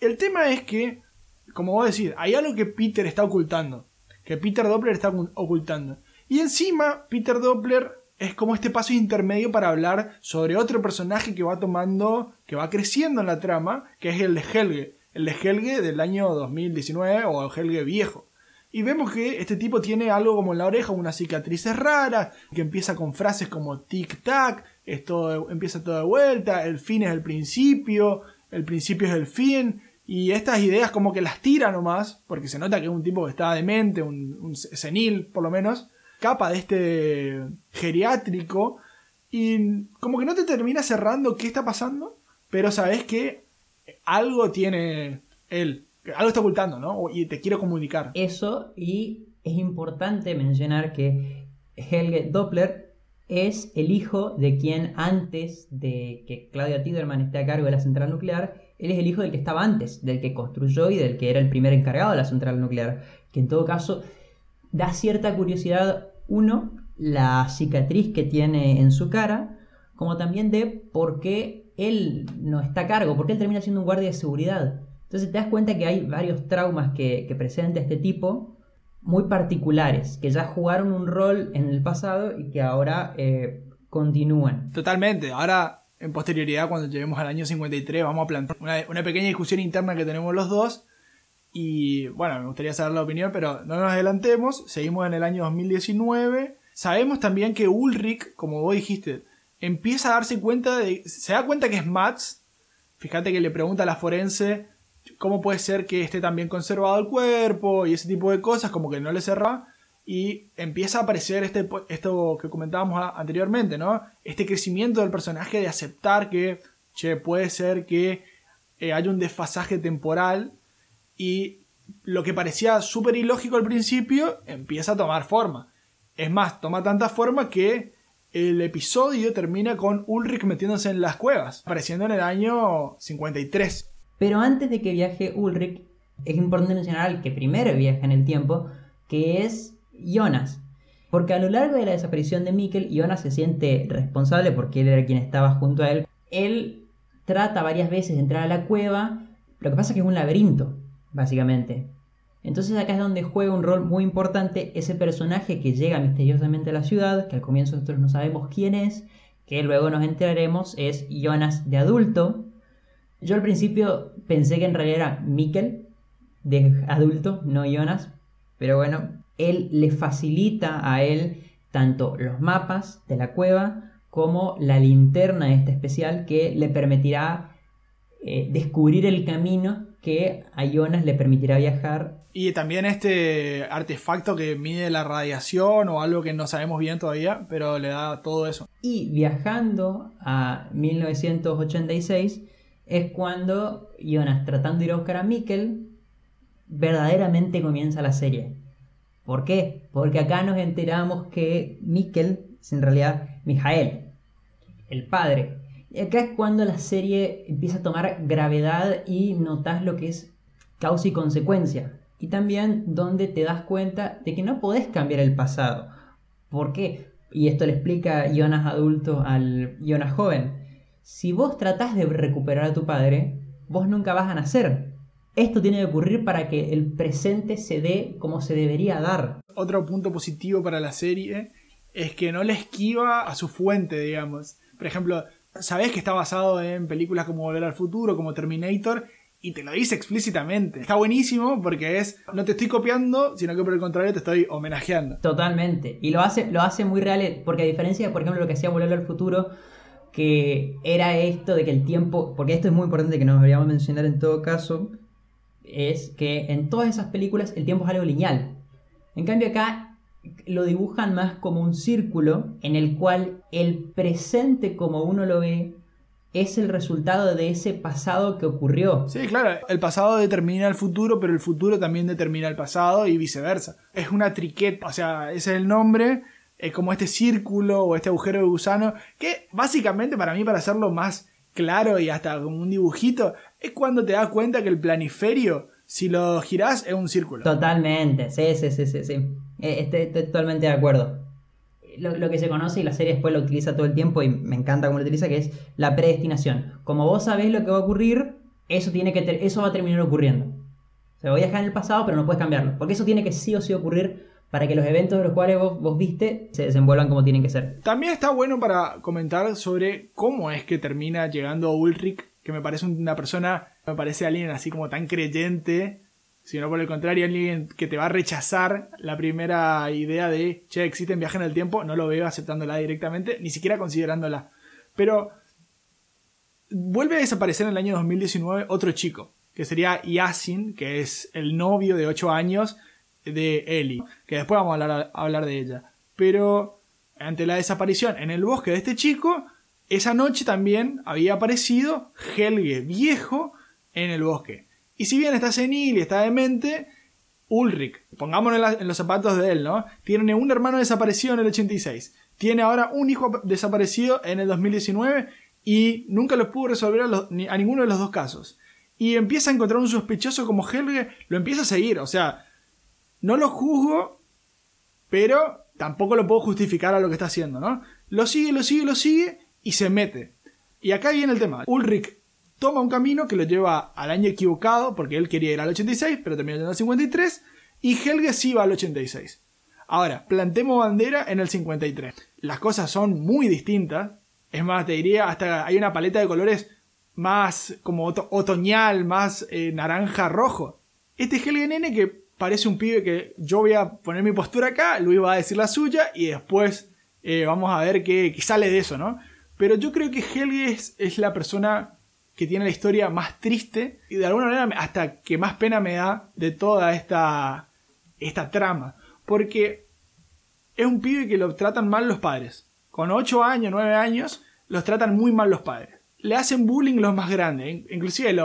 el tema es que, como vos decís, hay algo que Peter está ocultando, que Peter Doppler está ocu- ocultando. Y encima, Peter Doppler es como este paso intermedio para hablar sobre otro personaje que va tomando, que va creciendo en la trama, que es el de Helge. El de Helge del año 2019 o el Helge viejo. Y vemos que este tipo tiene algo como en la oreja, unas cicatrices raras, que empieza con frases como tic-tac, esto empieza todo de vuelta, el fin es el principio, el principio es el fin, y estas ideas como que las tira nomás, porque se nota que es un tipo que está demente, un, un senil por lo menos, capa de este geriátrico, y como que no te termina cerrando qué está pasando, pero sabes que algo tiene él, algo está ocultando, ¿no? Y te quiere comunicar. Eso, y es importante mencionar que Helge Doppler es el hijo de quien antes de que Claudia Tiderman esté a cargo de la central nuclear, él es el hijo del que estaba antes, del que construyó y del que era el primer encargado de la central nuclear. Que en todo caso da cierta curiosidad, uno, la cicatriz que tiene en su cara, como también de por qué él no está a cargo, por qué él termina siendo un guardia de seguridad. Entonces te das cuenta que hay varios traumas que, que presenta este tipo, muy particulares, que ya jugaron un rol en el pasado y que ahora eh, continúan. Totalmente. Ahora, en posterioridad, cuando lleguemos al año 53, vamos a plantear una, una pequeña discusión interna que tenemos los dos. Y bueno, me gustaría saber la opinión, pero no nos adelantemos. Seguimos en el año 2019. Sabemos también que Ulrich, como vos dijiste, empieza a darse cuenta de. Se da cuenta que es Mats. Fíjate que le pregunta a la forense cómo puede ser que esté tan bien conservado el cuerpo y ese tipo de cosas, como que no le cerra. Y empieza a aparecer este, esto que comentábamos anteriormente, ¿no? Este crecimiento del personaje de aceptar que, che, puede ser que eh, haya un desfasaje temporal y lo que parecía súper ilógico al principio empieza a tomar forma. Es más, toma tanta forma que el episodio termina con Ulrich metiéndose en las cuevas, apareciendo en el año 53. Pero antes de que viaje Ulrich, es importante mencionar al que primero viaja en el tiempo, que es Jonas. Porque a lo largo de la desaparición de Mikkel, Jonas se siente responsable porque él era quien estaba junto a él. Él trata varias veces de entrar a la cueva, lo que pasa es que es un laberinto, básicamente. Entonces acá es donde juega un rol muy importante ese personaje que llega misteriosamente a la ciudad, que al comienzo nosotros no sabemos quién es, que luego nos enteraremos es Jonas de adulto, yo al principio pensé que en realidad era Mikkel, de adulto, no Jonas. Pero bueno, él le facilita a él tanto los mapas de la cueva como la linterna esta especial que le permitirá eh, descubrir el camino que a Jonas le permitirá viajar. Y también este artefacto que mide la radiación o algo que no sabemos bien todavía, pero le da todo eso. Y viajando a 1986 es cuando Jonas, tratando de ir a buscar a Mikkel, verdaderamente comienza la serie. ¿Por qué? Porque acá nos enteramos que Mikkel es en realidad Mijael, el padre. Y acá es cuando la serie empieza a tomar gravedad y notas lo que es causa y consecuencia. Y también donde te das cuenta de que no podés cambiar el pasado. ¿Por qué? Y esto le explica Jonas adulto al Jonas joven. Si vos tratás de recuperar a tu padre, vos nunca vas a nacer. Esto tiene que ocurrir para que el presente se dé como se debería dar. Otro punto positivo para la serie es que no le esquiva a su fuente, digamos. Por ejemplo, sabés que está basado en películas como Volver al Futuro, como Terminator, y te lo dice explícitamente. Está buenísimo porque es, no te estoy copiando, sino que por el contrario te estoy homenajeando. Totalmente. Y lo hace, lo hace muy real, porque a diferencia de, por ejemplo, lo que hacía Volver al Futuro, que era esto de que el tiempo, porque esto es muy importante que nos deberíamos mencionar en todo caso, es que en todas esas películas el tiempo es algo lineal. En cambio acá lo dibujan más como un círculo en el cual el presente como uno lo ve es el resultado de ese pasado que ocurrió. Sí, claro, el pasado determina el futuro, pero el futuro también determina el pasado y viceversa. Es una triqueta, o sea, ese es el nombre, es como este círculo o este agujero de gusano, que básicamente para mí, para hacerlo más claro y hasta como un dibujito, es cuando te das cuenta que el planiferio, si lo girás, es un círculo. Totalmente, sí, sí, sí, sí, sí. Eh, Estoy, estoy totalmente de acuerdo. Lo, lo que se conoce y la serie después lo utiliza todo el tiempo y me encanta cómo lo utiliza, que es la predestinación. Como vos sabés lo que va a ocurrir, eso, tiene que ter- eso va a terminar ocurriendo. O sea, voy a dejar en el pasado, pero no puedes cambiarlo. Porque eso tiene que sí o sí ocurrir para que los eventos de los cuales vos, vos viste se desenvuelvan como tienen que ser. También está bueno para comentar sobre cómo es que termina llegando Ulrich, que me parece una persona, me parece alguien así como tan creyente, sino por el contrario, alguien que te va a rechazar la primera idea de, che, existen viajes en el tiempo, no lo veo aceptándola directamente, ni siquiera considerándola. Pero vuelve a desaparecer en el año 2019 otro chico, que sería Yasin, que es el novio de 8 años de Ellie, que después vamos a hablar, a hablar de ella. Pero ante la desaparición en el bosque de este chico, esa noche también había aparecido Helge viejo en el bosque. Y si bien está senil y está demente, Ulrich, pongámonos en, los zapatos de él, ¿no? Tiene un hermano desaparecido en el 86. Tiene ahora un hijo desaparecido en el 2019 y nunca lo pudo resolver a, a ninguno de los dos casos. Y empieza a encontrar un sospechoso como Helge, lo empieza a seguir. O sea, no lo juzgo, pero tampoco lo puedo justificar a lo que está haciendo, ¿no? Lo sigue, lo sigue, lo sigue y se mete. Y acá viene el tema. Ulrich toma un camino que lo lleva al año equivocado, porque él quería ir al 86, pero terminó yendo al 53, y Helge sí va al 86. Ahora, plantemos bandera en el 53. Las cosas son muy distintas. Es más, te diría, hasta hay una paleta de colores más como oto- otoñal, más eh, naranja rojo Este Helge nene que parece un pibe que yo voy a poner mi postura acá, Luis va a decir la suya y después eh, vamos a ver qué, qué sale de eso, ¿no? Pero yo creo que Helge es, la persona que tiene la historia más triste y de alguna manera hasta que más pena me da de toda esta, esta trama. Porque es un pibe que lo tratan mal los padres. Con 8 años, 9 años, los tratan muy mal los padres. Le hacen bullying los más grandes, inclusive le,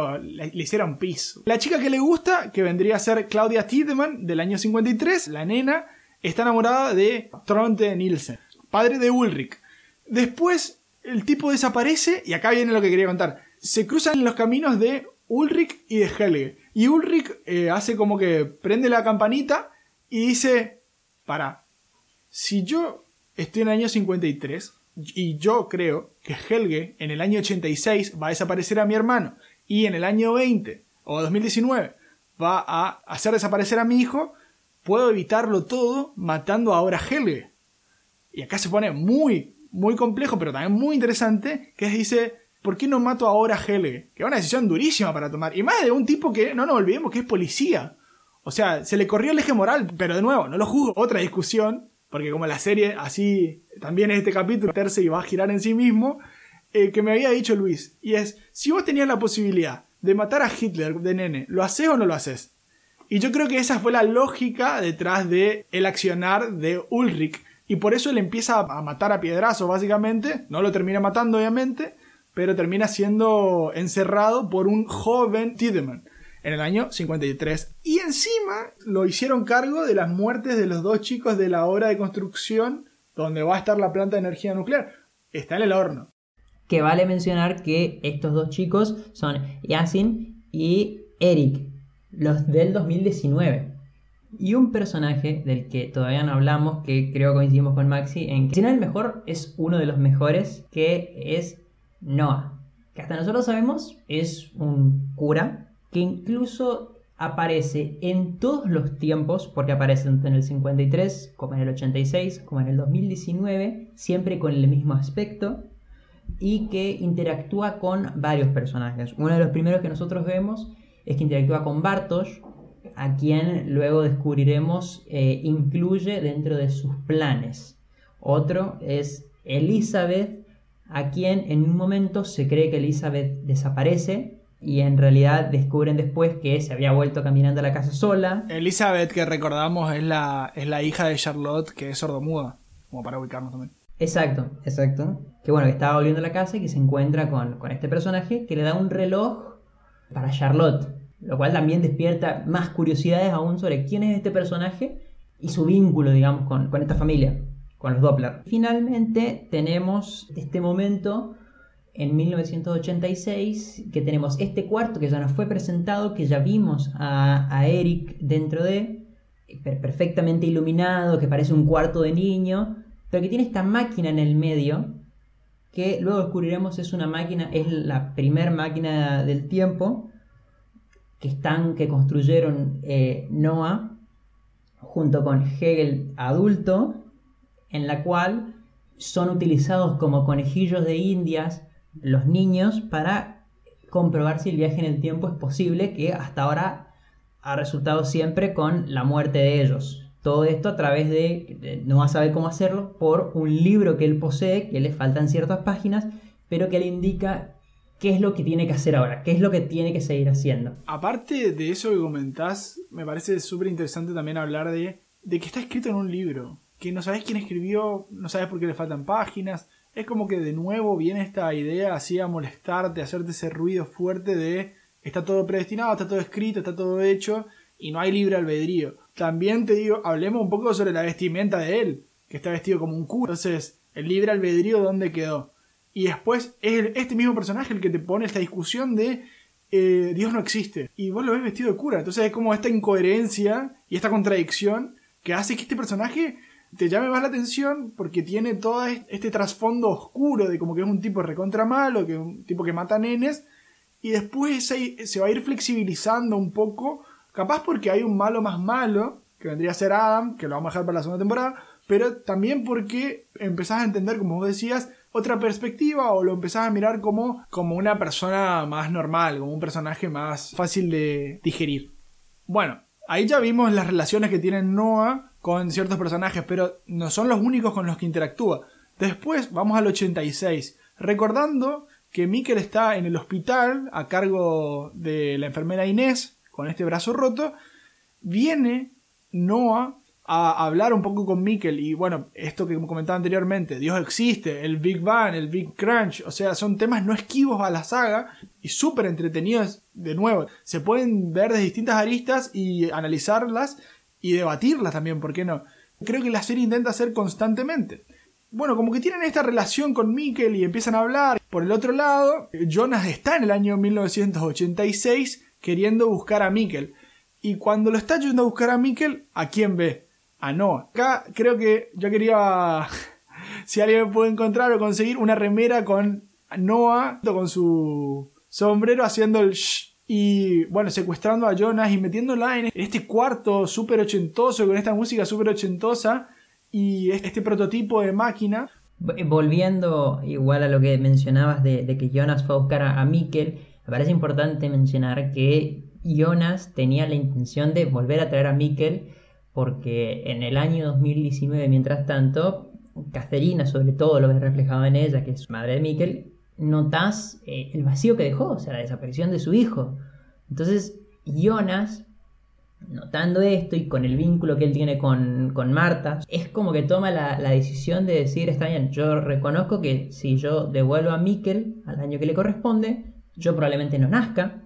le hicieron piso. La chica que le gusta, que vendría a ser Claudia Tiedemann del año 53, la nena, está enamorada de Tronte Nielsen, padre de Ulrich. Después el tipo desaparece y acá viene lo que quería contar. Se cruzan los caminos de Ulrich y de Helge. Y Ulrich eh, hace como que prende la campanita y dice, para, si yo estoy en el año 53 y yo creo que Helge en el año 86 va a desaparecer a mi hermano y en el año 20 o 2019 va a hacer desaparecer a mi hijo, puedo evitarlo todo matando ahora a Helge. Y acá se pone muy, muy complejo, pero también muy interesante, que dice, ¿por qué no mato ahora a Helge? Que es una decisión durísima para tomar. Y más de un tipo que, no nos olvidemos, que es policía. O sea, se le corrió el eje moral, pero de nuevo, no lo juzgo. Otra discusión, porque como la serie, así, también este capítulo terce y va a girar en sí mismo, eh, que me había dicho Luis. Y es, si vos tenías la posibilidad de matar a Hitler de nene, ¿lo haces o no lo haces? Y yo creo que esa fue la lógica detrás de accionar de Ulrich. Y por eso él empieza a matar a piedrazos, básicamente. No lo termina matando, obviamente. Pero termina siendo encerrado por un joven Tiedemann en el año 53. Y encima lo hicieron cargo de las muertes de los dos chicos de la obra de construcción donde va a estar la planta de energía nuclear. Está en el horno. Que vale mencionar que estos dos chicos son Yasin y Eric, los del 2019. Y un personaje del que todavía no hablamos, que creo coincidimos con Maxi, en que si no el mejor, es uno de los mejores, que es Noah. Que hasta nosotros sabemos es un cura que incluso aparece en todos los tiempos, porque aparece tanto en el 53, como en el 86, como en el 2019, siempre con el mismo aspecto, y que interactúa con varios personajes. Uno de los primeros que nosotros vemos es que interactúa con Bartosz, a quien luego descubriremos eh, incluye dentro de sus planes. Otro es Elizabeth, a quien en un momento se cree que Elizabeth desaparece y en realidad descubren después que se había vuelto caminando a la casa sola. Elizabeth, que recordamos, es la, es la hija de Charlotte, que es sordomuda, como para ubicarnos también. Exacto, exacto. Que bueno, que estaba volviendo a la casa y que se encuentra con, con este personaje que le da un reloj para Charlotte, lo cual también despierta más curiosidades aún sobre quién es este personaje y su vínculo, digamos, con, con esta familia, con los Doppler. Finalmente tenemos este momento en 1986 que tenemos este cuarto que ya nos fue presentado, que ya vimos a, a Eric dentro de, per- perfectamente iluminado, que parece un cuarto de niño, pero que tiene esta máquina en el medio, que luego descubriremos es una máquina, es la primer máquina del tiempo, que están, que construyeron eh, Noah junto con Hegel adulto, en la cual son utilizados como conejillos de indias los niños para comprobar si el viaje en el tiempo es posible, que hasta ahora ha resultado siempre con la muerte de ellos. Todo esto a través de, no va a saber cómo hacerlo, por un libro que él posee, que le faltan ciertas páginas, pero que le indica qué es lo que tiene que hacer ahora, qué es lo que tiene que seguir haciendo. Aparte de eso que comentás, me parece súper interesante también hablar de, de que está escrito en un libro, que no sabes quién escribió, no sabes por qué le faltan páginas. Es como que de nuevo viene esta idea así a molestarte, a hacerte ese ruido fuerte de está todo predestinado, está todo escrito, está todo hecho y no hay libre albedrío. También te digo, hablemos un poco sobre la vestimenta de él, que está vestido como un cura. Entonces, el libre albedrío, ¿dónde quedó? Y después es este mismo personaje el que te pone esta discusión de eh, Dios no existe. Y vos lo ves vestido de cura. Entonces es como esta incoherencia y esta contradicción que hace que este personaje te llame más la atención porque tiene todo es- este trasfondo oscuro de como que es un tipo recontra malo, que es un tipo que mata nenes. Y después se, se va a ir flexibilizando un poco. Capaz porque hay un malo más malo, que vendría a ser Adam, que lo vamos a dejar para la segunda temporada. Pero también porque empezás a entender, como vos decías, otra perspectiva o lo empezás a mirar como, como una persona más normal, como un personaje más fácil de digerir. Bueno, ahí ya vimos las relaciones que tiene Noah con ciertos personajes, pero no son los únicos con los que interactúa. Después vamos al 86, recordando que Mikkel está en el hospital a cargo de la enfermera Inés con este brazo roto, viene Noah a hablar un poco con Mikkel y bueno, esto que comentaba anteriormente, Dios existe, el Big Bang, el Big Crunch, o sea, son temas no esquivos a la saga y súper entretenidos de nuevo. Se pueden ver de distintas aristas y analizarlas y debatirlas también, ¿por qué no? Creo que la serie intenta hacer constantemente. Bueno, como que tienen esta relación con Mikkel y empiezan a hablar. Por el otro lado, Jonas está en el año 1986 queriendo buscar a Mikkel. Y cuando lo está yendo a buscar a Mikkel, ¿a quién ve? A Noah. Acá creo que yo quería, si alguien puede encontrar o conseguir una remera con Noah, con su sombrero haciendo el shh, y bueno, secuestrando a Jonas y metiéndola en este cuarto súper ochentoso, con esta música súper ochentosa y este prototipo de máquina. Volviendo igual a lo que mencionabas de, de que Jonas fue a buscar a, a Mikkel, me parece importante mencionar que Jonas tenía la intención de volver a traer a Mikkel porque en el año 2019, mientras tanto, Casterina, sobre todo lo que reflejaba en ella, que es madre de Mikkel, notas eh, el vacío que dejó, o sea, la desaparición de su hijo. Entonces, Jonas, notando esto y con el vínculo que él tiene con, con Marta, es como que toma la, la, decisión de decir, está bien, yo reconozco que si yo devuelvo a Mikkel al año que le corresponde, yo probablemente no nazca,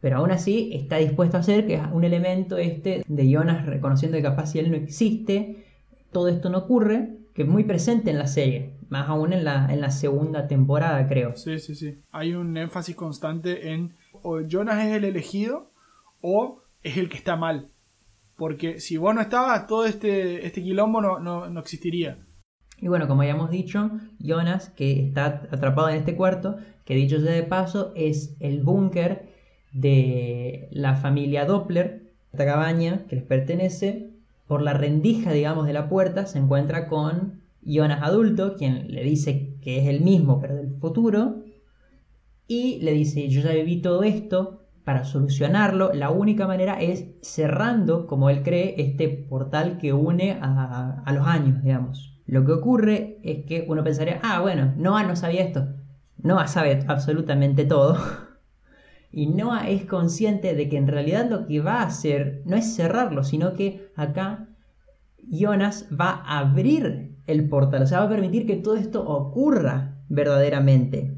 pero aún así está dispuesto a hacer que es un elemento este de Jonas reconociendo que capaz si él no existe, todo esto no ocurre, que es muy presente en la serie, más aún en la, en la segunda temporada creo. Sí, sí, sí. Hay un énfasis constante en o Jonas es el elegido o es el que está mal. Porque si vos no estabas, todo este, este quilombo no, no, no existiría. Y bueno, como habíamos dicho, Jonas, que está atrapado en este cuarto, que dicho sea de paso, es el búnker de la familia Doppler, esta cabaña que les pertenece, por la rendija, digamos, de la puerta se encuentra con Jonas adulto, quien le dice que es el mismo, pero del futuro, y le dice, yo ya viví todo esto, para solucionarlo, la única manera es cerrando, como él cree, este portal que une a, a los años, digamos. Lo que ocurre es que uno pensaría, ah, bueno, Noah no sabía esto. Noah sabe absolutamente todo. Y Noah es consciente de que en realidad lo que va a hacer no es cerrarlo, sino que acá Jonas va a abrir el portal, o sea, va a permitir que todo esto ocurra verdaderamente.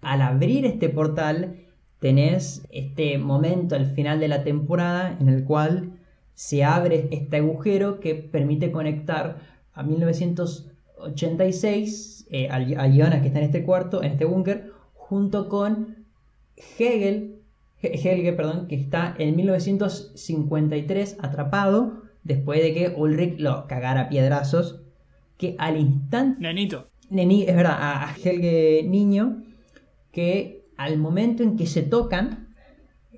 Al abrir este portal, tenés este momento al final de la temporada en el cual se abre este agujero que permite conectar a 1986 eh, a, Jonas que está en este cuarto, en este búnker, junto con Hegel, Helge, perdón, que está en 1953 atrapado después de que Ulrich lo cagara a piedrazos, que al instante... Nenito. Neni, es verdad, a Helge niño, que al momento en que se tocan,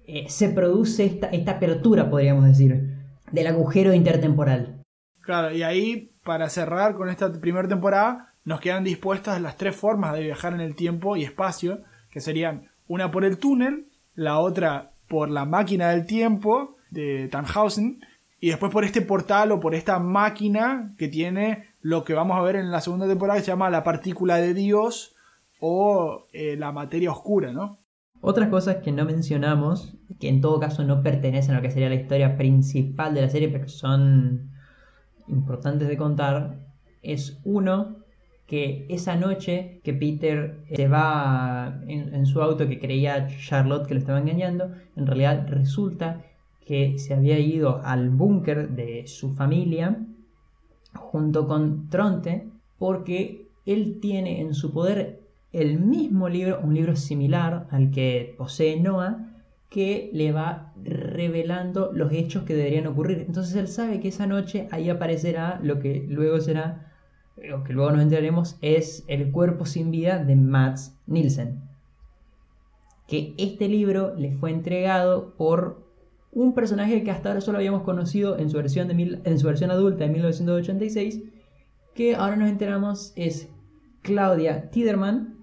eh, se produce esta, esta apertura, podríamos decir, del agujero intertemporal. Claro, y ahí, para cerrar con esta primera temporada, nos quedan dispuestas las tres formas de viajar en el tiempo y espacio, que serían una por el túnel, la otra por la máquina del tiempo de Tannhausen, y después por este portal o por esta máquina que tiene lo que vamos a ver en la segunda temporada que se llama la partícula de Dios o eh, la materia oscura, ¿no? Otras cosas que no mencionamos, que en todo caso no pertenecen a lo que sería la historia principal de la serie, pero son importantes de contar, es uno, que esa noche que Peter se va en, su auto que creía Charlotte que lo estaba engañando, en realidad resulta que se había ido al búnker de su familia junto con Tronte porque él tiene en su poder el mismo libro, un libro similar al que posee Noah, que le va revelando los hechos que deberían ocurrir. Entonces él sabe que esa noche ahí aparecerá lo que luego será que luego nos enteraremos es El cuerpo sin vida de Mats Nielsen. Que este libro le fue entregado por un personaje que hasta ahora solo habíamos conocido en su versión, de mil, en su versión adulta de 1986, que ahora nos enteramos es Claudia Tiderman,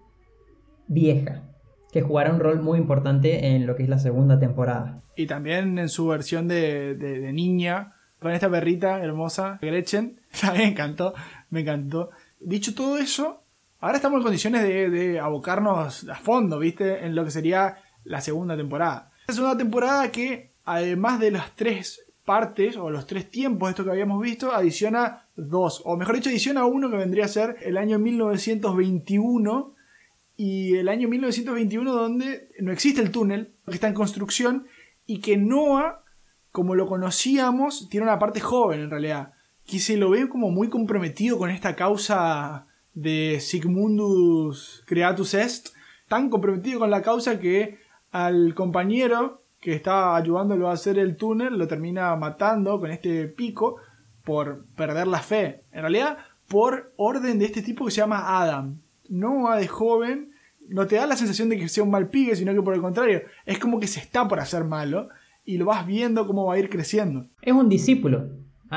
vieja. que jugará un rol muy importante en lo que es la segunda temporada. Y también en su versión de, de- de niña, con esta perrita hermosa, Gretchen. También encantó, me encantó. Dicho todo eso, ahora estamos en condiciones de, abocarnos a fondo, ¿viste? En lo que sería la segunda temporada. La segunda temporada que, además de las tres partes o los tres tiempos esto que habíamos visto, adiciona dos, o mejor dicho, adiciona uno que vendría a ser el año 1921 y el año 1921 donde no existe el túnel, que está en construcción y que Noah, como lo conocíamos, tiene una parte joven en realidad, que se lo ve como muy comprometido con esta causa de Sigmundus Creatus Est, tan comprometido con la causa que al compañero que está ayudándolo a hacer el túnel lo termina matando con este pico por perder la fe. En realidad, por orden de este tipo que se llama Adam. Noah de joven no te da la sensación de que sea un mal pibe, sino que por el contrario, es como que se está por hacer malo y lo vas viendo cómo va a ir creciendo. Es un discípulo.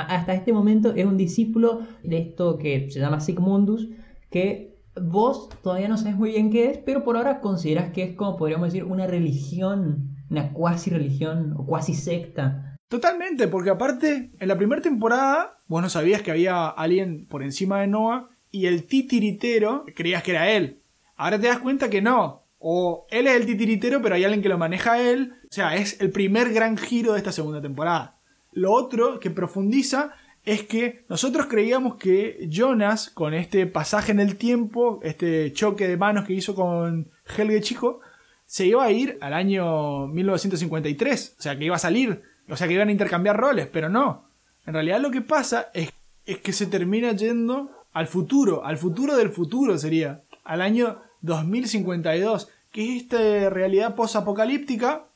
Hasta este momento es un discípulo de esto que se llama Sigmundus, que vos todavía no sabes muy bien qué es, pero por ahora consideras que es como podríamos decir una religión, una cuasi religión o cuasi secta. Totalmente, porque aparte, en la primera temporada, vos no sabías que había alguien por encima de Noah y el titiritero creías que era él. Ahora te das cuenta que no. O él es el titiritero, pero hay alguien que lo maneja él. O sea, es el primer gran giro de esta segunda temporada. Lo otro que profundiza es que nosotros creíamos que Jonas, con este pasaje en el tiempo, este choque de manos que hizo con Helge Chico, se iba a ir al año 1953. O sea, que iba a salir. O sea, que iban a intercambiar roles, pero no. En realidad lo que pasa es, es que se termina yendo al futuro, al futuro del futuro sería, al año 2052, que es esta realidad posapocalíptica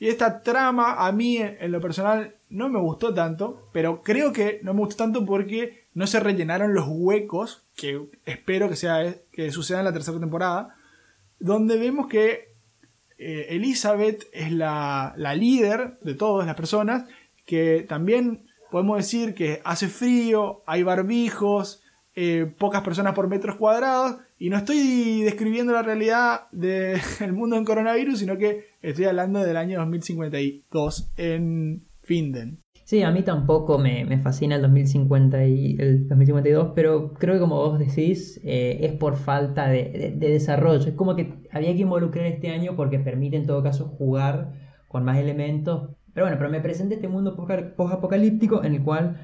y esta trama a mí en lo personal no me gustó tanto, pero creo que no me gustó tanto porque no se rellenaron los huecos que espero que sea que suceda en la tercera temporada, donde vemos que eh, Elizabeth es la, la líder de todas las personas, que también podemos decir que hace frío, hay barbijos, eh, pocas personas por metros cuadrados, y no estoy describiendo la realidad del mundo en coronavirus, sino que estoy hablando del año 2052 en Finden. Sí, a mí tampoco me, me fascina el, 2050 y el 2052, pero creo que como vos decís, eh, es por falta de, de- de desarrollo. Es como que había que involucrar este año porque permite en todo caso jugar con más elementos. Pero bueno, pero me presenta este mundo poca- post-apocalíptico en el cual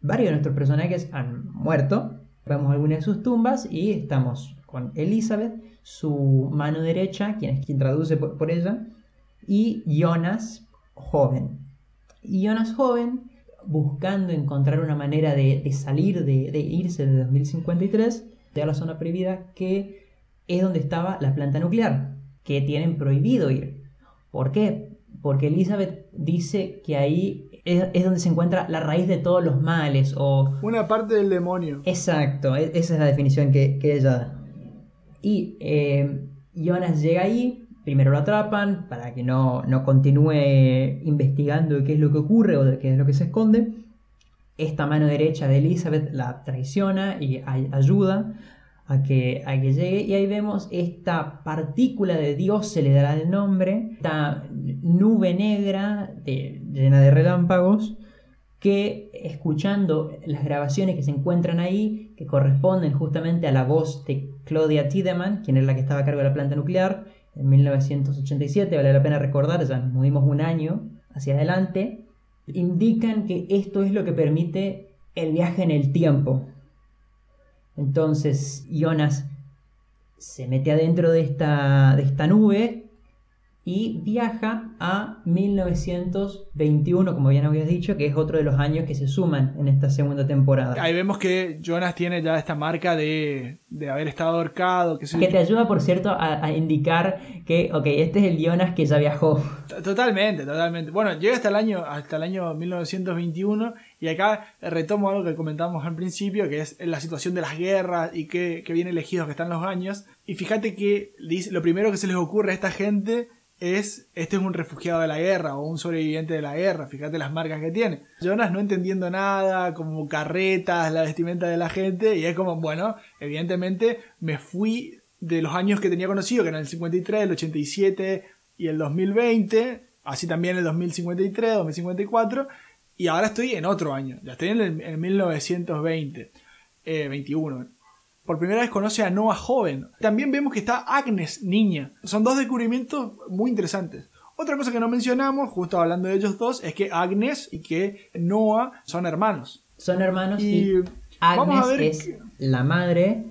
varios de nuestros personajes han muerto. Vemos algunas de sus tumbas y estamos con Elizabeth, su mano derecha, quien es quien traduce por ella, y Jonas, joven. Y Jonas joven, buscando encontrar una manera de, de salir, de, de irse de 2053, de a la zona prohibida, que es donde estaba la planta nuclear, que tienen prohibido ir. ¿Por qué? Porque Elizabeth dice que ahí es, es donde se encuentra la raíz de todos los males, o Una parte del demonio. Exacto, e- esa es la definición que, que ella da. Y eh, Jonas llega ahí, primero lo atrapan para que no, no continúe investigando qué es lo que ocurre o de qué es lo que se esconde. Esta mano derecha de Elizabeth la traiciona y ay- ayuda a que, a que llegue. Y ahí vemos esta partícula de Dios, se le dará el nombre, esta nube negra llena de relámpagos que escuchando las grabaciones que se encuentran ahí, que corresponden justamente a la voz de Claudia Tiedemann, quien es la que estaba a cargo de la planta nuclear, en 1987, vale la pena recordar, ya nos movimos un año hacia adelante, indican que esto es lo que permite el viaje en el tiempo. Entonces Jonas se mete adentro de esta, de esta nube y viaja a 1921, como bien habías dicho, que es otro de los años que se suman en esta segunda temporada. Ahí vemos que Jonas tiene ya esta marca de, de haber estado ahorcado. Que, se- Que te ayuda, por cierto, a, a indicar que, ok, este es el Jonas que ya viajó. Totalmente, totalmente. Bueno, llega hasta el año, hasta el año 1921 y acá retomo algo que comentamos al principio, que es la situación de las guerras y qué, qué bien elegidos que están los años. Y fíjate que lo primero que se les ocurre a esta gente es, este es un refugiado de la guerra o un sobreviviente de la guerra, fíjate las marcas que tiene. Jonas no entendiendo nada, como carretas, la vestimenta de la gente, y es como, bueno, evidentemente me fui de los años que tenía conocido, que eran el 53, el 87 y el 2020, así también el 2053, 2054, y ahora estoy en otro año, ya estoy en el en 1920, eh, 21. Por primera vez conoce a Noah joven. También vemos que está Agnes niña. Son dos descubrimientos muy interesantes. Otra cosa que no mencionamos, justo hablando de ellos dos, es que Agnes y que Noah son hermanos. Son hermanos y, Y vamos a Agnes ver es que- la madre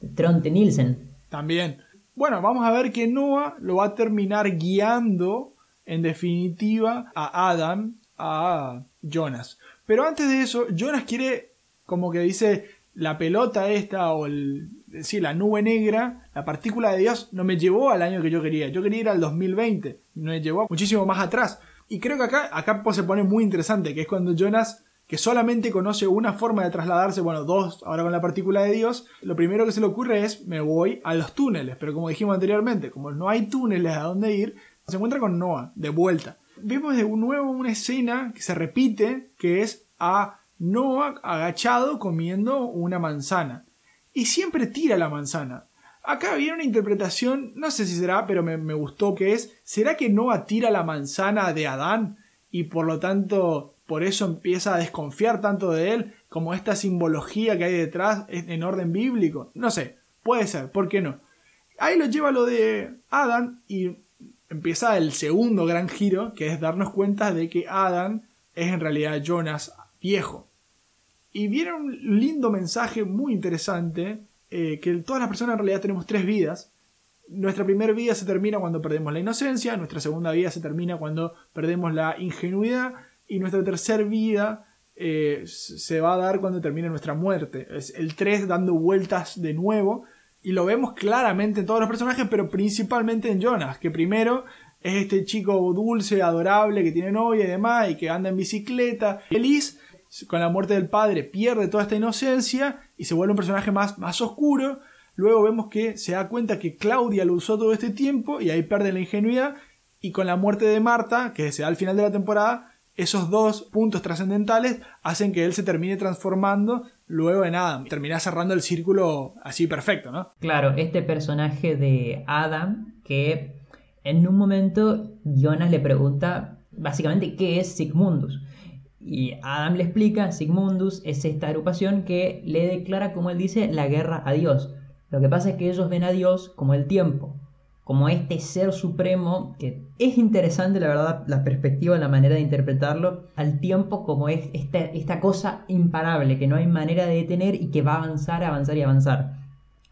de Tronte Nielsen. También. Bueno, vamos a ver que Noah lo va a terminar guiando, en definitiva, a Adam, a Jonas. Pero antes de eso, Jonas quiere, como que dice, la pelota esta o el, sí, la nube negra, la partícula de Dios, no me llevó al año que yo quería. Yo quería ir al 2020, me llevó muchísimo más atrás. Y creo que acá, acá pues, se pone muy interesante, que es cuando Jonas que solamente conoce una forma de trasladarse, bueno, dos, ahora con la partícula de Dios, lo primero que se le ocurre es me voy a los túneles, pero como dijimos anteriormente, como no hay túneles a dónde ir, se encuentra con Noah, de vuelta. Vemos de nuevo una escena que se repite, que es a Noah agachado comiendo una manzana. Y siempre tira la manzana. Acá viene una interpretación, no sé si será, pero me, me gustó que es, ¿será que Noah tira la manzana de Adán y por lo tanto por eso empieza a desconfiar tanto de él, como esta simbología que hay detrás en orden bíblico. No sé, puede ser, ¿por qué no? Ahí lo lleva lo de Adán y empieza el segundo gran giro, que es darnos cuenta de que Adán es en realidad Jonas viejo. Y viene un lindo mensaje muy interesante, eh, que todas las personas en realidad tenemos tres vidas. Nuestra primera vida se termina cuando perdemos la inocencia, nuestra segunda vida se termina cuando perdemos la ingenuidad y nuestra tercera vida eh, se va a dar cuando termine nuestra muerte. Es el 3 dando vueltas de nuevo y lo vemos claramente en todos los personajes, pero principalmente en Jonas, que primero es este chico dulce, adorable, que tiene novia y demás, y que anda en bicicleta, feliz, con la muerte del padre pierde toda esta inocencia y se vuelve un personaje más, más oscuro. Luego vemos que se da cuenta que Claudia lo usó todo este tiempo y ahí pierde la ingenuidad. Y con la muerte de Marta, que se da al final de la temporada, esos dos puntos trascendentales hacen que él se termine transformando luego en Adam. Termina cerrando el círculo así perfecto, ¿no? Claro, este personaje de Adam que en un momento Jonas le pregunta básicamente qué es Sigmundus. Y Adam le explica, Sigmundus es esta agrupación que le declara, como él dice, la guerra a Dios. Lo que pasa es que ellos ven a Dios como el tiempo, como este ser supremo, que es interesante la verdad la perspectiva, la manera de interpretarlo, al tiempo como es esta, esta cosa imparable, que no hay manera de detener y que va a avanzar, avanzar y avanzar.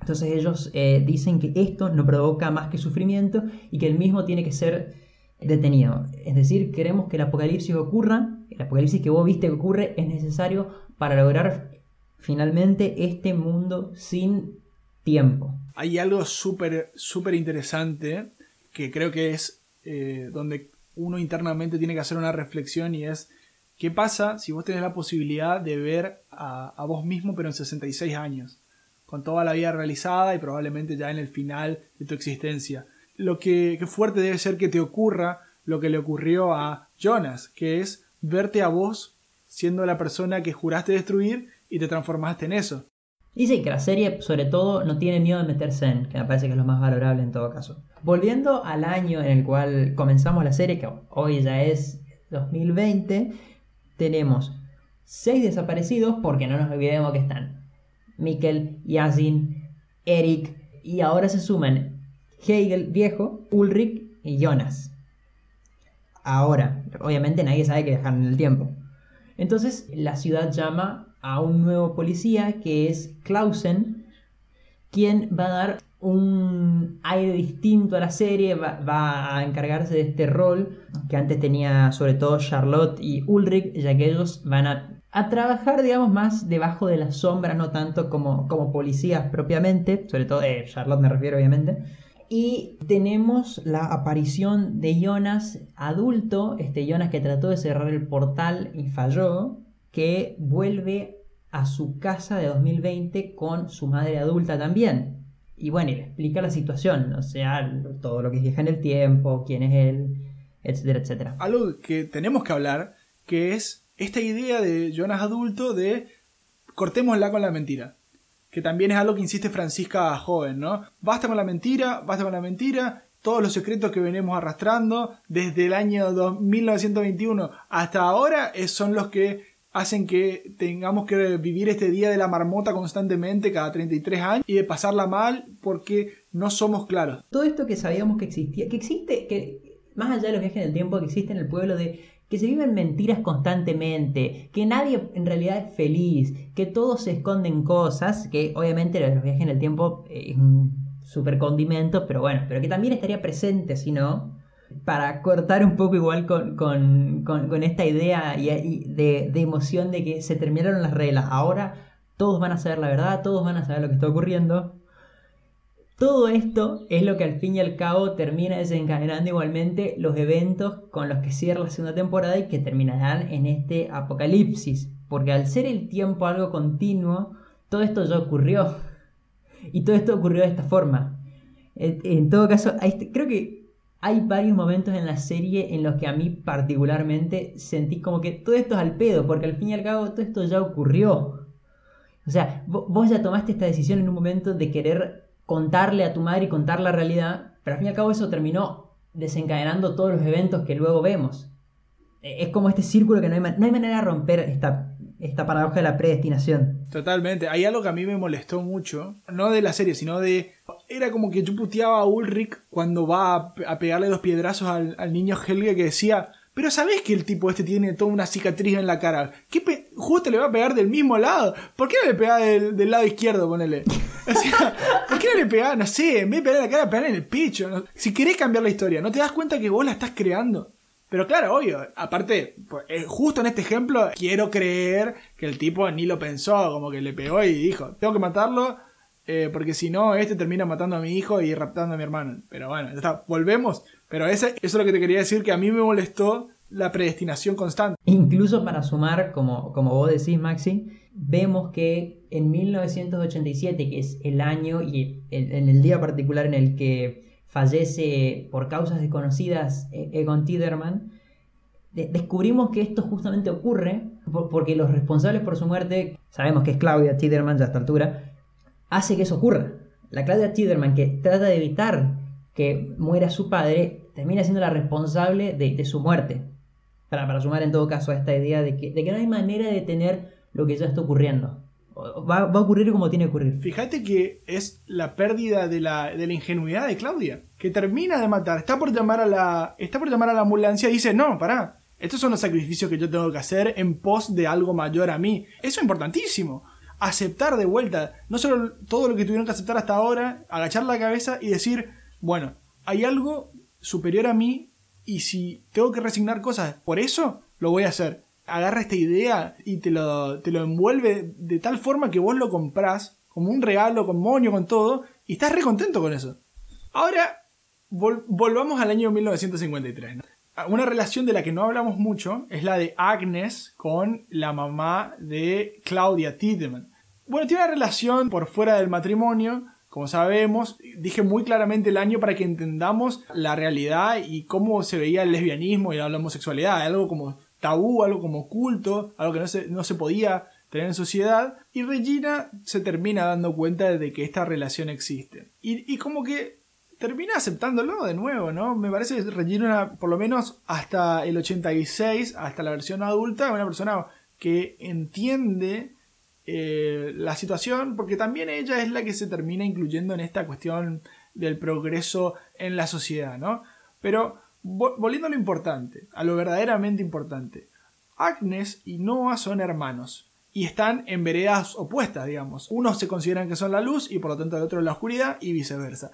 Entonces ellos eh, dicen que esto no provoca más que sufrimiento y que el mismo tiene que ser detenido. Es decir, queremos que el apocalipsis ocurra, el apocalipsis que vos viste que ocurre es necesario para lograr finalmente este mundo sin tiempo. Hay algo súper, súper interesante que creo que es eh, donde uno internamente tiene que hacer una reflexión y es ¿qué pasa si vos tenés la posibilidad de ver a, a vos mismo pero en 66 años? Con toda la vida realizada y probablemente ya en el final de tu existencia. Lo que, fuerte debe ser que te ocurra lo que le ocurrió a Jonas, que es verte a vos siendo la persona que juraste destruir y te transformaste en eso. Dice que la serie, sobre todo, no tiene miedo de meterse en, que me parece que es lo más valorable en todo caso. Volviendo al año en el cual comenzamos la serie, que hoy ya es 2020, tenemos seis desaparecidos, porque no nos olvidemos que están Mikkel, Yasin, Eric, y ahora se suman Hegel viejo, Ulrich y Jonas. Ahora, obviamente nadie sabe que viajaron en el tiempo. Entonces la ciudad llama a un nuevo policía que es Clausen, quien va a dar un aire distinto a la serie, va, va, a encargarse de este rol que antes tenía sobre todo Charlotte y Ulrich, ya que ellos van a, a trabajar, digamos, más debajo de las sombras, no tanto como, como policías propiamente, sobre todo eh, Charlotte me refiero obviamente. Y tenemos la aparición de Jonas adulto, este Jonas que trató de cerrar el portal y falló, que vuelve a su casa de 2020 con su madre adulta también. Y bueno, y le explica la situación, o sea, todo lo que viaja en el tiempo, quién es él, etcétera, etcétera. Algo que tenemos que hablar, que es esta idea de Jonas adulto de cortémosla con la mentira. que también es algo que insiste Francisca joven, ¿no? Basta con la mentira, basta con la mentira, todos los secretos que venimos arrastrando desde el año 1921 hasta ahora es- son los que hacen que tengamos que vivir este día de la marmota constantemente cada 33 años y de pasarla mal porque no somos claros. Todo esto que sabíamos que existía, que existe, que más allá de los viajes en el tiempo, que existe en el pueblo de que se viven mentiras constantemente, que nadie en realidad es feliz, que todos se esconden cosas, que obviamente los viajes en el tiempo es un super condimento, pero bueno, pero que también estaría presente, si no, para cortar un poco igual con, con- con- esta idea y, de, de emoción de que se terminaron las reglas. Ahora todos van a saber la verdad, todos van a saber lo que está ocurriendo. Todo esto es lo que al fin y al cabo termina desencadenando igualmente los eventos con los que cierra la segunda temporada y que terminarán en este apocalipsis. Porque al ser el tiempo algo continuo, todo esto ya ocurrió. Y todo esto ocurrió de esta forma. En, en todo caso, creo que hay varios momentos en la serie en los que a mí particularmente sentí como que todo esto es al pedo, porque al fin y al cabo todo esto ya ocurrió. O sea, vo- vos ya tomaste esta decisión en un momento de querer contarle a tu madre y contar la realidad, pero al fin y al cabo eso terminó desencadenando todos los eventos que luego vemos. Eh, Es como este círculo que no hay, ma- no hay manera de romper esta, esta paradoja de la predestinación. Totalmente. Hay algo que a mí me molestó mucho, no de la serie, sino de... Era como que yo puteaba a Ulrich cuando va a, pe- a pegarle dos piedrazos al, niño Helge que decía, pero ¿sabés que el tipo este tiene toda una cicatriz en la cara? ¿Qué justo le va a pegar del mismo lado? ¿Por qué no le pega del, lado izquierdo, ponele? ¿por qué no le pegás, no sé, en vez de pegar en la cara, pegar en el pecho? Si querés cambiar la historia, ¿no te das cuenta que vos la estás creando? Pero claro, obvio, aparte, pues, eh, justo en este ejemplo, quiero creer que el tipo ni lo pensó, como que le pegó y dijo, tengo que matarlo, eh, porque si no, este termina matando a mi hijo y raptando a mi hermano. Pero bueno, ya está, volvemos. Pero ese, eso es lo que te quería decir, que a mí me molestó la predestinación constante. Incluso para sumar, como, como vos decís, Maxi, vemos que en 1987, que es el año y el- en el día particular en el que fallece por causas desconocidas eh, Egon Tiderman, de- descubrimos que esto justamente ocurre por- porque los responsables por su muerte, sabemos que es Claudia Tiderman ya a esta altura, hace que eso ocurra. La Claudia Tiderman que trata de evitar que muera su padre, termina siendo la responsable de, su muerte. Para, para sumar en todo caso a esta idea de que, de que no hay manera de detener lo que ya está ocurriendo. Va, va a ocurrir como tiene que ocurrir. Fíjate que es la pérdida de la, de la ingenuidad de Claudia, que termina de matar, está por llamar a la, está por llamar a la ambulancia y dice, no, pará, estos son los sacrificios que yo tengo que hacer en pos de algo mayor a mí. Eso es importantísimo. Aceptar de vuelta, no solo todo lo que tuvieron que aceptar hasta ahora, agachar la cabeza y decir, bueno, hay algo superior a mí y si tengo que resignar cosas por eso, lo voy a hacer. Agarra esta idea y te lo, te lo envuelve de tal forma que vos lo comprás como un regalo, con moño, con todo, y estás re contento con eso. Ahora, vol- volvamos al año 1953. ¿no? Una relación de la que no hablamos mucho es la de Agnes con la mamá de Claudia Tiedemann. Bueno, tiene una relación por fuera del matrimonio, como sabemos. Dije muy claramente el año para que entendamos la realidad y cómo se veía el lesbianismo y la homosexualidad. Algo como tabú, algo como oculto, algo que no se, no se podía tener en sociedad. Y Regina se termina dando cuenta de que esta relación existe. Y, y como que termina aceptándolo de nuevo, ¿no? Me parece que Regina, por lo menos hasta el 86, hasta la versión adulta, una persona que entiende eh, la situación, porque también ella es la que se termina incluyendo en esta cuestión del progreso en la sociedad, ¿no? Pero volviendo a lo importante, a lo verdaderamente importante, Agnes y Noah son hermanos y están en veredas opuestas, digamos. Unos se consideran que son la luz y por lo tanto el otro la oscuridad y viceversa.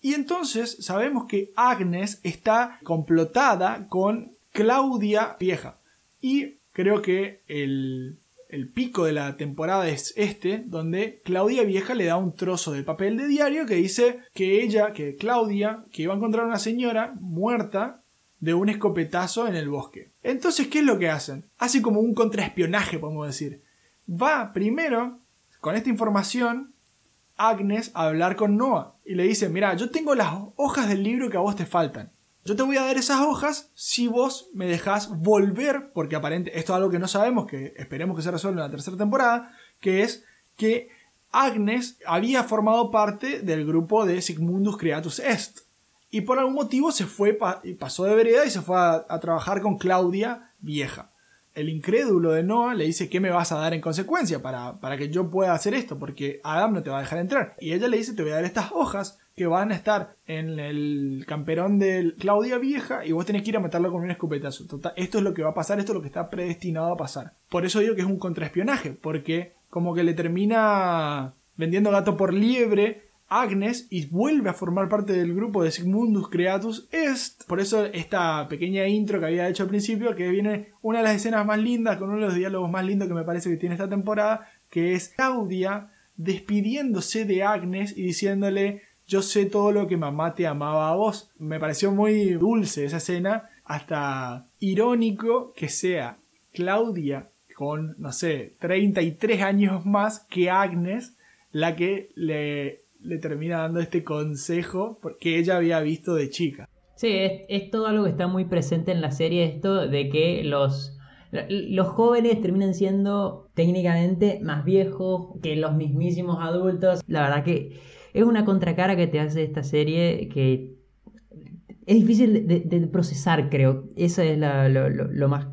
Y entonces sabemos que Agnes está complotada con Claudia Vieja. Y creo que el, el pico de la temporada es este, donde Claudia Vieja le da un trozo del papel de diario que dice que ella, que Claudia, que iba a encontrar una señora muerta de un escopetazo en el bosque. Entonces, ¿qué es lo que hacen? Hace como un contraespionaje, podemos decir. Va primero, con esta información, Agnes a hablar con Noah y le dice, mira, yo tengo las hojas del libro que a vos te faltan. Yo te voy a dar esas hojas si vos me dejás volver, porque aparente, esto es algo que no sabemos, que esperemos que se resuelva en la tercera temporada, que es que Agnes había formado parte del grupo de Sigmundus Creatus Est. Y por algún motivo se fue, y pasó de vereda y se fue a, a trabajar con Claudia vieja. El incrédulo de Noah le dice, ¿qué me vas a dar en consecuencia para, para que yo pueda hacer esto? Porque Adam no te va a dejar entrar. Y ella le dice, te voy a dar estas hojas que van a estar en el camperón de Claudia vieja y vos tenés que ir a matarlo con un escupetazo. Total, esto es lo que va a pasar, esto es lo que está predestinado a pasar. Por eso digo que es un contraespionaje, porque como que le termina vendiendo gato por liebre Agnes y vuelve a formar parte del grupo de Sigmundus Creatus Est. Por eso esta pequeña intro que había hecho al principio, que viene una de las escenas más lindas, con uno de los diálogos más lindos que me parece que tiene esta temporada, que es Claudia despidiéndose de Agnes y diciéndole yo sé todo lo que mamá te amaba a vos. Me pareció muy dulce esa escena, hasta irónico que sea Claudia con, no sé, 33 años más que Agnes, la que le, le termina dando este consejo porque ella había visto de chica. Sí, es, es todo algo que está muy presente en la serie, esto de que los, los jóvenes terminan siendo técnicamente más viejos que los mismísimos adultos. La verdad que es una contracara que te hace esta serie que es difícil de, procesar, creo. Esa es la- lo, más,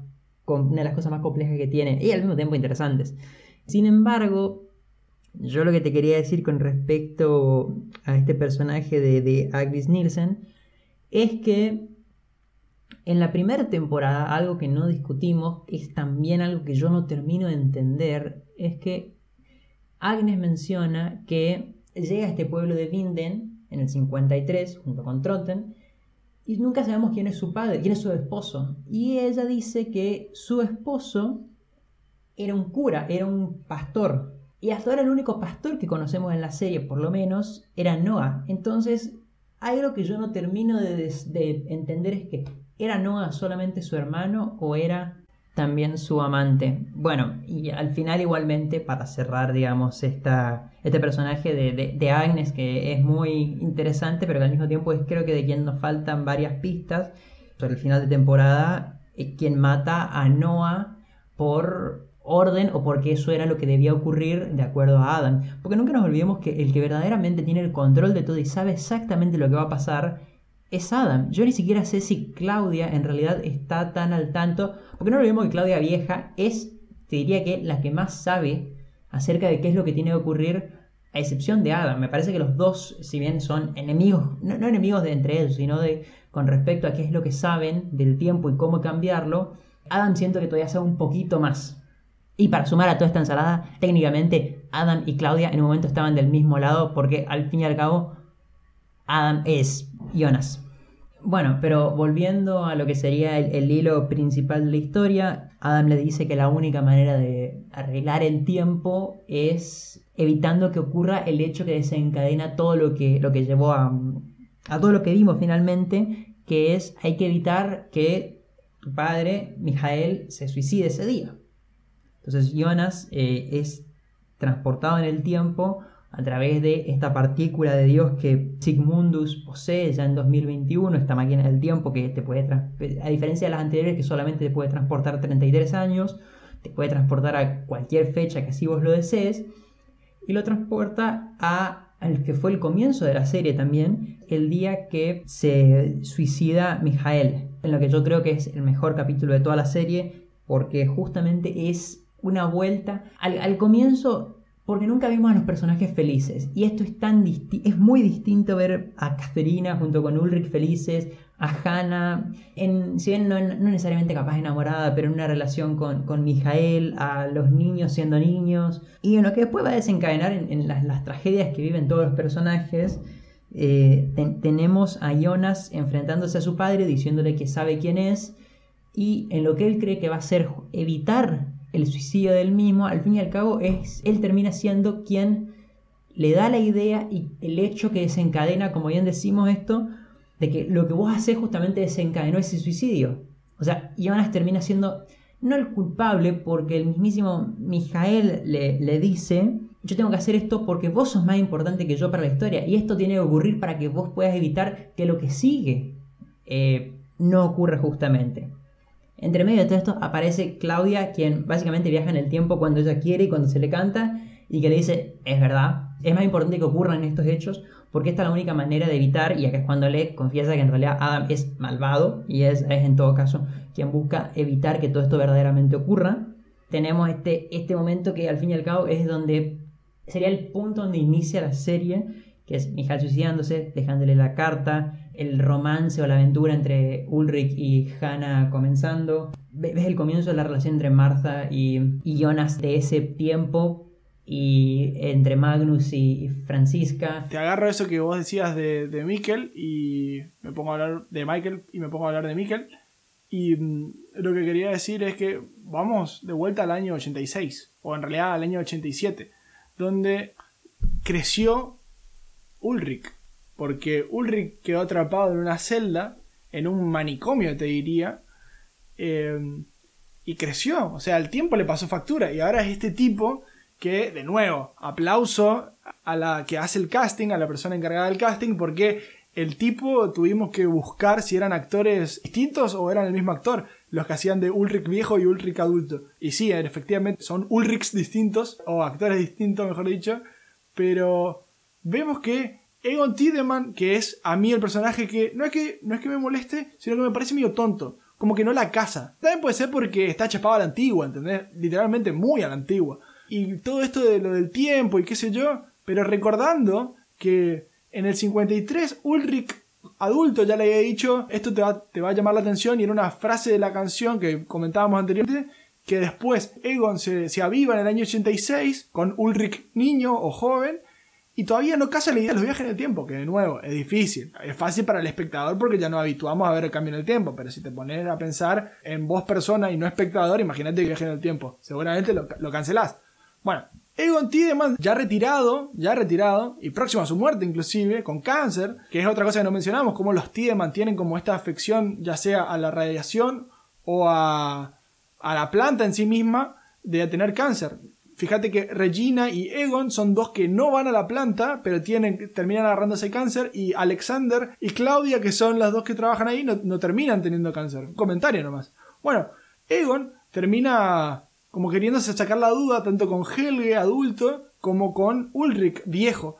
una de las cosas más complejas que tiene y al mismo tiempo interesantes. Sin embargo, yo lo que te quería decir con respecto a este personaje de, de Agnes Nielsen es que en la primera temporada, algo que no discutimos, es también algo que yo no termino de entender, es que Agnes menciona que llega a este pueblo de Vinden en el 53 junto con Trotten y nunca sabemos quién es su padre, quién es su esposo. Y ella dice que su esposo era un cura, era un pastor. Y hasta ahora el único pastor que conocemos en la serie, por lo menos, era Noah. Entonces, algo que yo no termino de, de entender es que ¿era Noah solamente su hermano o era también su amante? Bueno, y al final igualmente, para cerrar, digamos, esta, este personaje de, de- Agnes, que es muy interesante, pero que al mismo tiempo es creo que de quien nos faltan varias pistas, sobre el final de temporada, eh, quien mata a Noah por orden o porque eso era lo que debía ocurrir de acuerdo a Adam. Porque nunca nos olvidemos que el que verdaderamente tiene el control de todo y sabe exactamente lo que va a pasar es Adam. Yo ni siquiera sé si Claudia en realidad está tan al tanto, porque no olvidemos que Claudia vieja es, te diría que la que más sabe acerca de qué es lo que tiene que ocurrir, a excepción de Adam. Me parece que los dos, si bien son enemigos, no, enemigos de entre ellos, sino de con respecto a qué es lo que saben del tiempo y cómo cambiarlo, Adam siento que todavía sabe un poquito más. Y para sumar a toda esta ensalada, técnicamente Adam y Claudia en un momento estaban del mismo lado porque al fin y al cabo Adam es Jonas. Bueno, pero volviendo a lo que sería el, hilo principal de la historia, Adam le dice que la única manera de arreglar el tiempo es evitando que ocurra el hecho que desencadena todo lo que, lo que llevó a, a todo lo que vimos finalmente, que es hay que evitar que tu padre, Mijael, se suicide ese día. Entonces Jonas eh, es transportado en el tiempo a través de esta partícula de Dios que Sigmundus posee ya en 2021, esta máquina del tiempo que te puede, a diferencia de las anteriores que solamente te puede transportar 33 años, te puede transportar a cualquier fecha que así vos lo desees, y lo transporta a al que fue el comienzo de la serie también, el día que se suicida Mijael, en lo que yo creo que es el mejor capítulo de toda la serie, porque justamente es una vuelta al comienzo, porque nunca vimos a los personajes felices, y esto es tan es muy distinto ver a Caterina junto con Ulrich felices, a Hannah, si bien no, no necesariamente capaz enamorada, pero en una relación con, con Mijael, a los niños siendo niños, y en lo que después va a desencadenar en, las, las tragedias que viven todos los personajes. eh, ten- tenemos a Jonas enfrentándose a su padre, diciéndole que sabe quién es, y en lo que él cree que va a ser evitar el suicidio del mismo, al fin y al cabo es él termina siendo quien le da la idea y el hecho que desencadena, como bien decimos esto, de que lo que vos haces justamente desencadenó ese suicidio. O sea, Jonas termina siendo no el culpable porque el mismísimo Mijael le, le dice, yo tengo que hacer esto porque vos sos más importante que yo para la historia y esto tiene que ocurrir para que vos puedas evitar que lo que sigue eh, no ocurra justamente. Entre medio de todo esto aparece Claudia, quien básicamente viaja en el tiempo cuando ella quiere y cuando se le canta, y que le dice, es verdad, es más importante que ocurran estos hechos porque esta es la única manera de evitar, y acá es cuando le confiesa que en realidad Adam es malvado y es, es en todo caso quien busca evitar que todo esto verdaderamente ocurra. Tenemos este, este momento que al fin y al cabo es donde sería el punto donde inicia la serie, que es Mijael suicidándose, dejándole la carta, el romance o la aventura entre Ulrich y Hannah comenzando. Ve- Ves el comienzo de la relación entre Martha y, Jonas de ese tiempo y entre Magnus y, Francisca. Te agarro eso que vos decías de, de y me pongo a hablar de Michael y me pongo a hablar de Mikkel. Y mm, lo que quería decir es que vamos de vuelta al año 86, o en realidad al año 87, donde creció Ulrich. Porque Ulrich quedó atrapado en una celda, en un manicomio te diría, eh, y creció. O sea, el tiempo le pasó factura. Y ahora es este tipo que, de nuevo, aplauso a la que hace el casting, a la persona encargada del casting, porque el tipo tuvimos que buscar si eran actores distintos o eran el mismo actor, los que hacían de Ulrich viejo y Ulrich adulto. Y sí, efectivamente son Ulrichs distintos, o actores distintos, mejor dicho, pero vemos que Egon Tiedemann, que es a mí el personaje que no es que no es que me moleste, sino que me parece medio tonto, como que no la casa. También puede ser porque está chapado a la antigua, ¿entendés? Literalmente muy a la antigua. Y todo esto de lo del tiempo y qué sé yo, pero recordando que en el 53 Ulrich adulto ya le había dicho esto te va, te va a llamar la atención y era una frase de la canción que comentábamos anteriormente que después Egon se, se aviva en el año 86 con Ulrich niño o joven y todavía no casa la idea de los viajes en el tiempo, que de nuevo es difícil. Es fácil para el espectador porque ya nos habituamos a ver el cambio en el tiempo, pero si te pones a pensar en vos persona y no espectador, imagínate que viaje en el tiempo. Seguramente lo, lo cancelás. Bueno, Egon Tiedemann, ya retirado, ya retirado, y próximo a su muerte inclusive, con cáncer, que es otra cosa que no mencionamos, como los Tiedemann tienen como esta afección ya sea a la radiación o a, a la planta en sí misma de tener cáncer. Fíjate que Regina y Egon son dos que no van a la planta, pero tienen, terminan agarrándose cáncer, y Alexander y Claudia, que son las dos que trabajan ahí, no, terminan teniendo cáncer. Un comentario nomás. Bueno, Egon termina como queriéndose sacar la duda tanto con Helge adulto como con Ulrich viejo.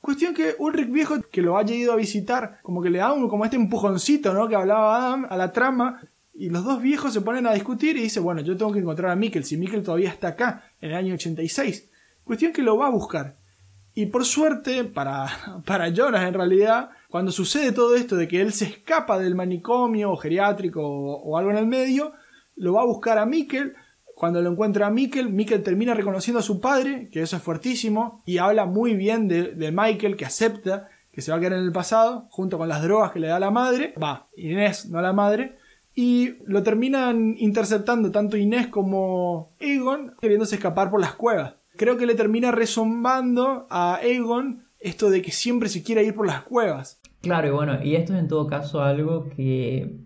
Cuestión que Ulrich viejo que lo haya ido a visitar, como que le da un, como este empujoncito, ¿no? Que hablaba Adam a la trama. Y los dos viejos se ponen a discutir y dice, bueno, yo tengo que encontrar a Mikkel, si Mikkel todavía está acá, en el año 86. Cuestión que lo va a buscar. Y por suerte, para, para Jonas en realidad, cuando sucede todo esto de que él se escapa del manicomio o geriátrico o, algo en el medio, lo va a buscar a Mikkel. Cuando lo encuentra a Mikkel, Mikkel termina reconociendo a su padre, que eso es fuertísimo, y habla muy bien de, de Michael, que acepta que se va a quedar en el pasado, junto con las drogas que le da la madre, va, Inés, no la madre, y lo terminan interceptando tanto Inés como Egon, queriéndose escapar por las cuevas. Creo que le termina resombando a Egon esto de que siempre se quiere ir por las cuevas. Claro, y bueno, y esto es en todo caso algo que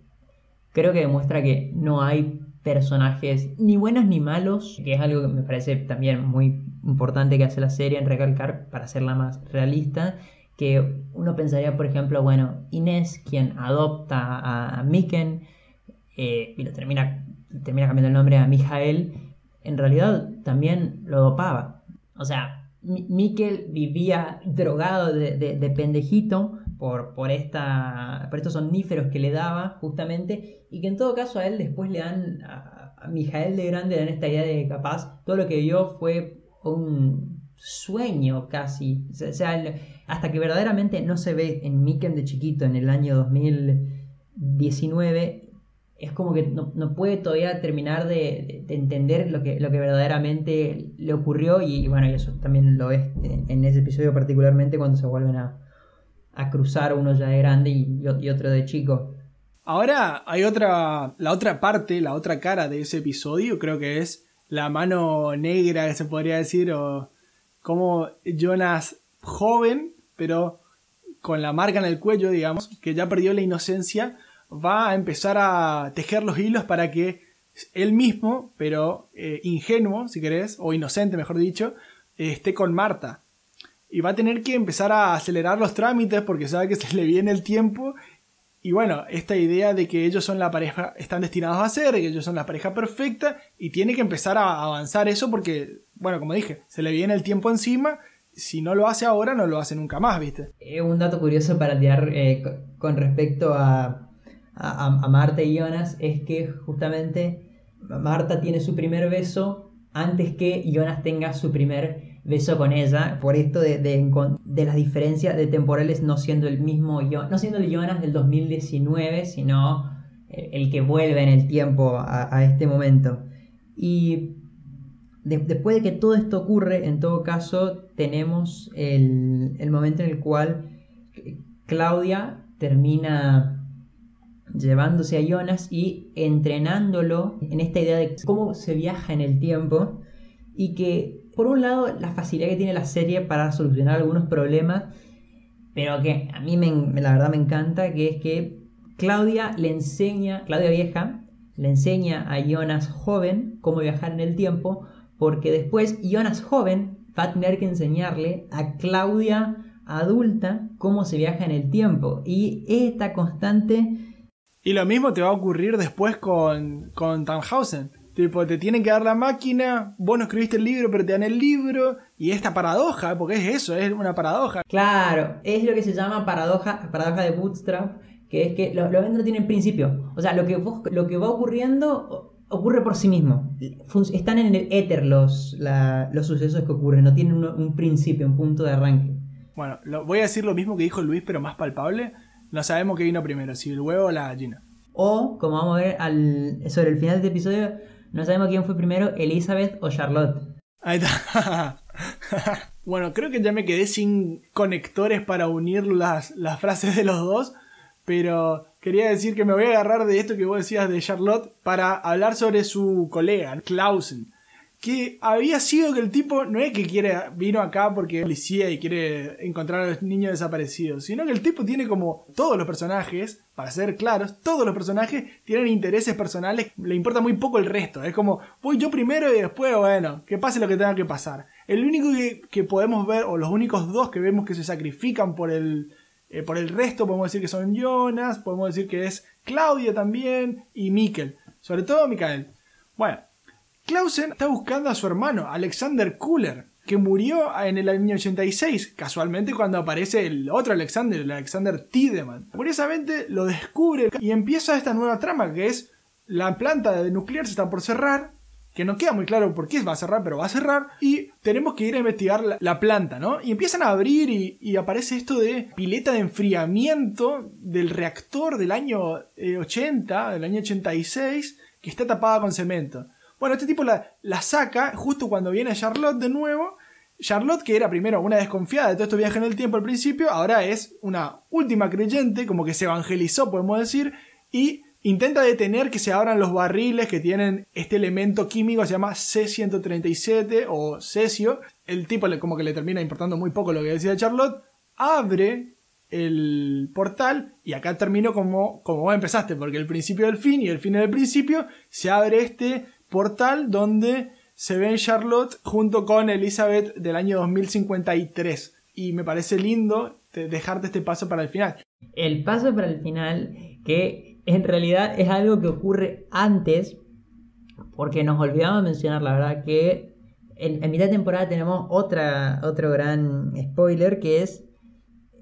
creo que demuestra que no hay personajes ni buenos ni malos, que es algo que me parece también muy importante que hace la serie en recalcar para hacerla más realista, que uno pensaría, por ejemplo, bueno, Inés, quien adopta a, Miken eh, y lo termina, termina cambiando el nombre a Mijael, en realidad también lo dopaba. O sea, Mi- Mikkel vivía drogado de, de- de pendejito por, por, esta, por estos somníferos que le daba justamente y que en todo caso a él después le dan, a, Mijael de grande le dan esta idea de capaz todo lo que vio fue un sueño casi. O sea, hasta que verdaderamente no se ve en Mikkel de chiquito en el año 2019 es como que no, no puede todavía terminar de, de entender lo que, lo que verdaderamente le ocurrió y, bueno, y eso también lo en, en ese episodio particularmente cuando se vuelven a, a cruzar uno ya de grande y, y otro de chico. Ahora hay otra, la otra parte, la otra cara de ese episodio, creo que es la mano negra que se podría decir, o como Jonas joven, pero con la marca en el cuello, digamos, que ya perdió la inocencia, va a empezar a tejer los hilos para que él mismo, pero eh, ingenuo, si querés, o inocente, mejor dicho, esté con Marta. Y va a tener que empezar a acelerar los trámites porque sabe que se le viene el tiempo Y bueno, esta idea de que ellos son la pareja, están destinados a ser, que ellos son la pareja perfecta, y tiene que empezar a avanzar eso porque, bueno, como dije, se le viene el tiempo encima. Si no lo hace ahora, no lo hace nunca más, ¿viste? Eh, un dato curioso para tirar eh, co- con respecto a, a, Marta y Jonas es que justamente Marta tiene su primer beso antes que Jonas tenga su primer beso con ella, por esto de, de, las diferencias de temporales no siendo el mismo no siendo el Jonas del 2019, sino el, que vuelve en el tiempo a, este momento. Y de- después de que todo esto ocurre, en todo caso, tenemos el, el momento en el cual Claudia termina llevándose a Jonas y entrenándolo en esta idea de cómo se viaja en el tiempo y que por un lado la facilidad que tiene la serie para solucionar algunos problemas pero que a mí me, la verdad me encanta que es que Claudia le enseña Claudia vieja le enseña a Jonas joven cómo viajar en el tiempo porque después Jonas joven va a tener que enseñarle a Claudia adulta cómo se viaja en el tiempo. Y esta constante Y lo mismo te va a ocurrir después con, con Tannhausen. Tipo, te tienen que dar la máquina, vos no escribiste el libro, pero te dan el libro, y esta paradoja, porque es eso, es una paradoja. Claro, es lo que se llama paradoja, paradoja de Bootstrap, que es que los, los eventos no tienen principio. O sea, lo que, vos- lo que va ocurriendo ocurre por sí mismo. Están en el éter los, la- los sucesos que ocurren, no tienen un, un principio, un punto de arranque. Bueno, lo- voy a decir lo mismo que dijo Luis, pero más palpable. No sabemos qué vino primero, si el huevo o la gallina. O, como vamos a ver al, sobre el final de este episodio, no sabemos quién fue primero, Elizabeth o Charlotte. Ahí está. bueno, creo que ya me quedé sin conectores para unir las, las frases de los dos. Pero quería decir que me voy a agarrar de esto que vos decías de Charlotte para hablar sobre su colega, Clausen. Que había sido que el tipo no es que quiere, vino acá porque es policía y quiere encontrar a los niños desaparecidos, sino que el tipo tiene como todos los personajes, para ser claros, todos los personajes tienen intereses personales, le importa muy poco el resto. Es como, voy yo primero y después, bueno, que pase lo que tenga que pasar. El único que, podemos ver, o los únicos dos que vemos que se sacrifican por el, eh, por el resto, podemos decir que son Jonas, podemos decir que es Claudia también y Mikkel. Sobre todo Mikael. Bueno, Clausen está buscando a su hermano, Alexander Kuller, que murió en el año 86, casualmente cuando aparece el otro Alexander, el Alexander Tiedemann. Curiosamente lo descubre y empieza esta nueva trama que es la planta de nuclear se está por cerrar, que no queda muy claro por qué va a cerrar, pero va a cerrar, y tenemos que ir a investigar la, la planta, ¿no? Y empiezan a abrir y, y aparece esto de pileta de enfriamiento del reactor del año eh, 80, del año 86, que está tapada con cemento. Bueno, este tipo la, saca justo cuando viene Charlotte de nuevo. Charlotte, que era primero una desconfiada de todo este viaje en el tiempo al principio, ahora es una última creyente, como que se evangelizó, podemos decir, y intenta detener que se abran los barriles que tienen este elemento químico, se llama C-137 o cesio. El tipo le- como que le termina importando muy poco lo que decía Charlotte, abre el portal y acá termino como, como vos empezaste, porque el principio del fin y el fin del principio se abre este portal donde se ve Charlotte junto con Elizabeth del año 2053 y me parece lindo de- dejarte este paso para el final. El paso para el final, que en realidad es algo que ocurre antes, porque nos olvidamos de mencionar, la verdad, que en, en mitad de temporada tenemos otra, otro gran spoiler, que es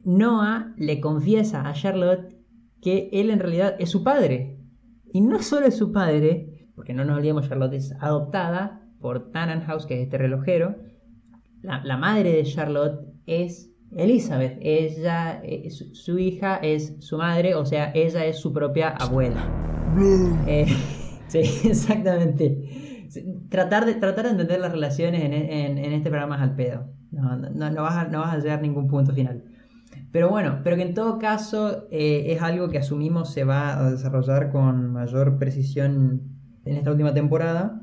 Noah le confiesa a Charlotte que él en realidad es su padre. Y no solo es su padre, porque no nos olvidemos, Charlotte es adoptada por Tannenhaus, que es este relojero. La, la madre de Charlotte es Elizabeth. Ella, eh, su, su hija es su madre, o sea, ella es su propia abuela. Eh, sí, exactamente. Tratar de, tratar de entender las relaciones en, en- en este programa es al pedo. No, no, no vas a, no vas a llegar a ningún punto final. Pero bueno, pero que en todo caso eh, es algo que asumimos se va a desarrollar con mayor precisión en esta última temporada.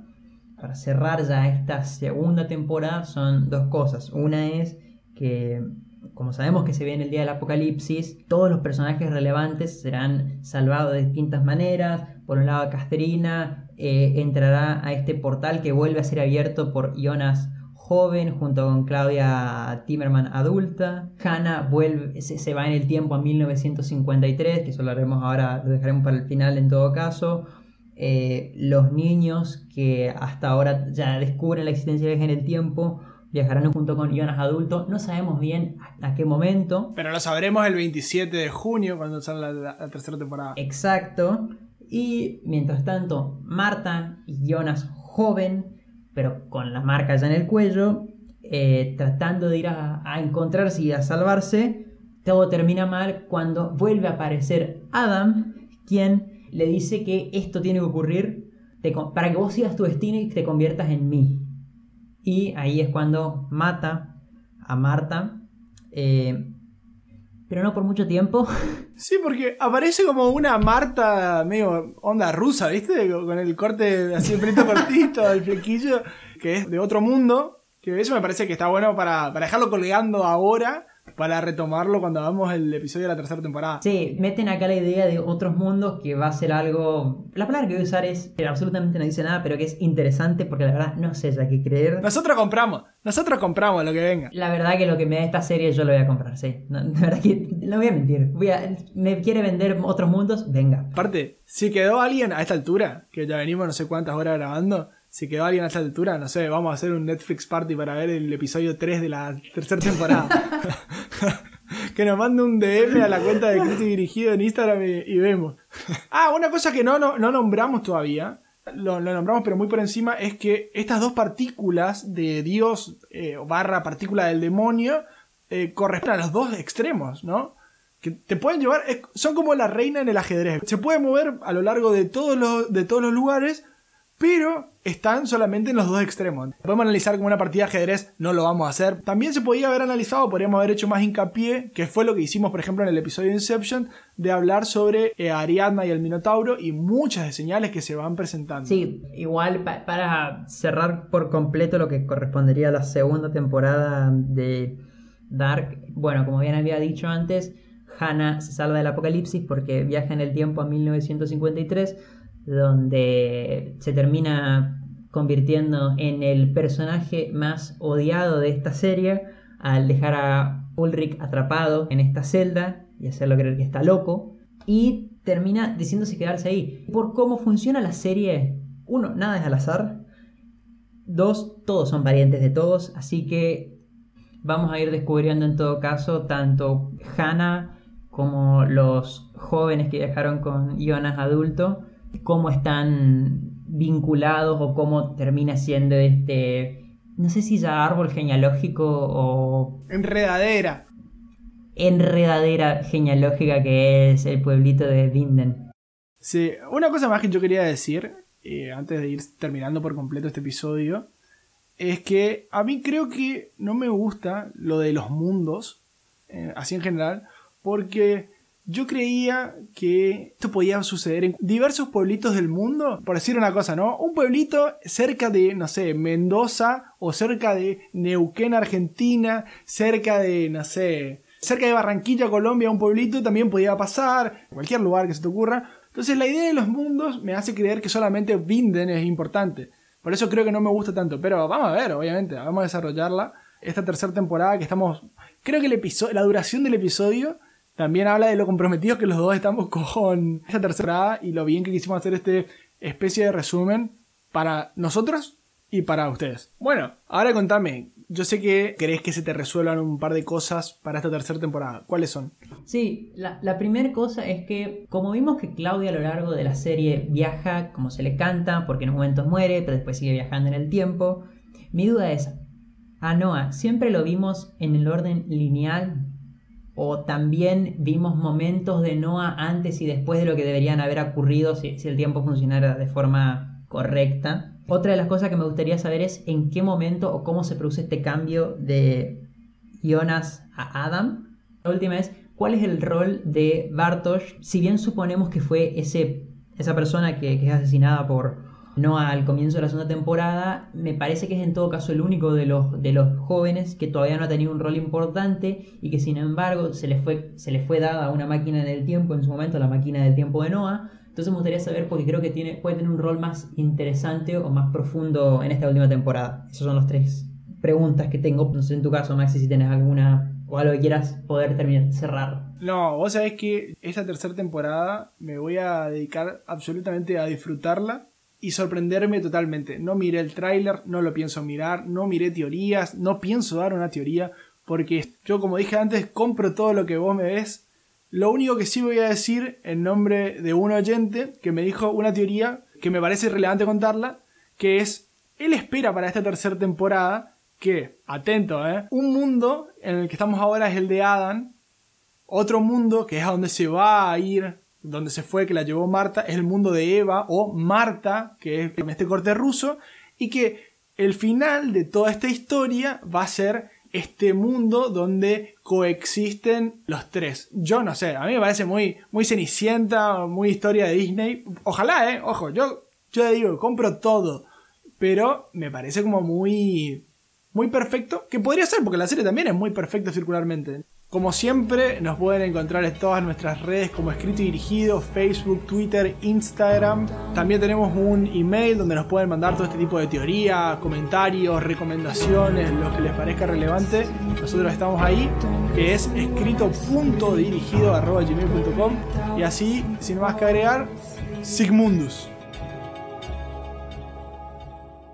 Para cerrar ya esta segunda temporada son dos cosas. Una es que, como sabemos que se viene el día del apocalipsis, todos los personajes relevantes serán salvados de distintas maneras. Por un lado, Casterina eh, entrará a este portal que vuelve a ser abierto por Jonas joven junto con Claudia Timerman adulta. Hannah se, se va en el tiempo a 1953, que eso lo haremos ahora, lo dejaremos para el final en todo caso. Eh, los niños que hasta ahora ya descubren la existencia de viajes en el tiempo viajarán junto con Jonas adulto. No sabemos bien a, qué momento. Pero lo sabremos el 27 de junio cuando salga la, la tercera temporada. Exacto. Y mientras tanto, Marta y Jonas joven, pero con la marca ya en el cuello, eh, tratando de ir a, a encontrarse y a salvarse, todo termina mal cuando vuelve a aparecer Adam, quien le dice que esto tiene que ocurrir te para que vos sigas tu destino y te conviertas en mí. Y ahí es cuando mata a Marta, eh, pero no por mucho tiempo. Sí, porque aparece como una Marta medio onda rusa, ¿viste? Con el corte así, el pelito cortito, el flequillo, que es de otro mundo. Que eso me parece que está bueno para, para dejarlo colgando ahora, para retomarlo cuando hagamos el episodio de la tercera temporada. Sí, meten acá la idea de otros mundos que va a ser algo... La palabra que voy a usar es, que absolutamente no dice nada, pero que es interesante porque la verdad no sé ya qué creer. Nosotros compramos, nosotros compramos lo que venga. La verdad que lo que me da esta serie yo lo voy a comprar, sí. No, la verdad que no voy a mentir. Voy a, me quiere vender otros mundos, venga. Aparte, si quedó alguien a esta altura, que ya venimos no sé cuántas horas grabando, si quedó alguien a esta altura, no sé, vamos a hacer un Netflix party para ver el episodio 3 de la tercera temporada. que nos mande un DM a la cuenta de Criti Dirigido en Instagram y, y vemos. ah, una cosa que no, no, no nombramos todavía, lo, lo nombramos pero muy por encima, es que estas dos partículas de Dios eh, barra partícula del demonio eh, corresponden a los dos extremos, ¿no? que te pueden llevar, son como la reina en el ajedrez. Se puede mover a lo largo de todos los, de todos los lugares, pero están solamente en los dos extremos. Podemos analizar como una partida de ajedrez, no lo vamos a hacer. También se podía haber analizado, podríamos haber hecho más hincapié, que fue lo que hicimos, por ejemplo, en el episodio Inception, de hablar sobre eh, Ariadna y el Minotauro y muchas de señales que se van presentando. Sí, igual pa- para cerrar por completo lo que correspondería a la segunda temporada de Dark, bueno, como bien había dicho antes, Hannah se salva del apocalipsis porque viaja en el tiempo a 1953, donde se termina convirtiendo en el personaje más odiado de esta serie al dejar a Ulrich atrapado en esta celda y hacerlo creer que está loco y termina diciéndose quedarse ahí. Por cómo funciona la serie, uno, nada es al azar. Dos, todos son parientes de todos, así que vamos a ir descubriendo en todo caso tanto Hannah como los jóvenes que viajaron con Jonas adulto, cómo están vinculados o cómo termina siendo este, no sé si ya árbol genealógico o Enredadera. enredadera genealógica que es el pueblito de Vinden. Sí, una cosa más que yo quería decir, eh, antes de ir terminando por completo este episodio, es que a mí creo que no me gusta lo de los mundos, eh, así en general, porque yo creía que esto podía suceder en diversos pueblitos del mundo. Por decir una cosa, ¿no? Un pueblito cerca de, no sé, Mendoza o cerca de Neuquén, Argentina, cerca de, no sé, cerca de Barranquilla, Colombia, un pueblito también podía pasar, cualquier lugar que se te ocurra. Entonces la idea de los mundos me hace creer que solamente Vinden es importante. Por eso creo que no me gusta tanto. Pero vamos a ver, obviamente, vamos a desarrollarla. Esta tercera temporada que estamos... Creo que el episodio, la duración del episodio también habla de lo comprometidos que los dos estamos con esta tercera y lo bien que quisimos hacer este especie de resumen para nosotros y para ustedes. Bueno, ahora contame. Yo sé que querés que se te resuelvan un par de cosas para esta tercera temporada. ¿Cuáles son? Sí, la, primera cosa es que, como vimos que Claudia a lo largo de la serie viaja como se le canta, porque en un momento muere, pero después sigue viajando en el tiempo, mi duda es, a Noah, ¿siempre lo vimos en el orden lineal? ¿O también vimos momentos de Noah antes y después de lo que deberían haber ocurrido si, el tiempo funcionara de forma correcta? Otra de las cosas que me gustaría saber es en qué momento o cómo se produce este cambio de Jonas a Adam. La última es, ¿cuál es el rol de Bartosz? Si bien suponemos que fue ese, esa persona que, que es asesinada por Noah al comienzo de la segunda temporada, me parece que es en todo caso el único de los, de los jóvenes que todavía no ha tenido un rol importante y que sin embargo se le fue, se le fue dada una máquina del tiempo en su momento, la máquina del tiempo de Noah. Entonces me gustaría saber porque creo que tiene, puede tener un rol más interesante o más profundo en esta última temporada. Esos son los tres preguntas que tengo. No sé en tu caso, Maxi, si tenés alguna o algo que quieras poder terminar, cerrar. No, vos sabés que esta tercera temporada me voy a dedicar absolutamente a disfrutarla y sorprenderme totalmente. No miré el tráiler, no lo pienso mirar, no miré teorías, no pienso dar una teoría, porque yo como dije antes, compro todo lo que vos me ves. Lo único que sí voy a decir en nombre de un oyente que me dijo una teoría que me parece relevante contarla, que es, él espera para esta tercera temporada que, atento, ¿eh? un mundo en el que estamos ahora es el de Adam, otro mundo que es a donde se va a ir, donde se fue, que la llevó Marta, es el mundo de Eva o Marta, que es este corte ruso, y que el final de toda esta historia va a ser este mundo donde coexisten los tres. Yo no sé, a mí me parece muy, muy cenicienta, muy historia de Disney. Ojalá, eh, ojo, yo, yo digo, compro todo, pero me parece como muy muy perfecto, que podría ser porque la serie también es muy perfecta circularmente. Como siempre, nos pueden encontrar en todas nuestras redes como escrito y dirigido, Facebook, Twitter, Instagram. También tenemos un email donde nos pueden mandar todo este tipo de teoría, comentarios, recomendaciones, lo que les parezca relevante. Nosotros estamos ahí, que es escrito.dirigido.gmail.com Y así, sin más que agregar, Sigmundus.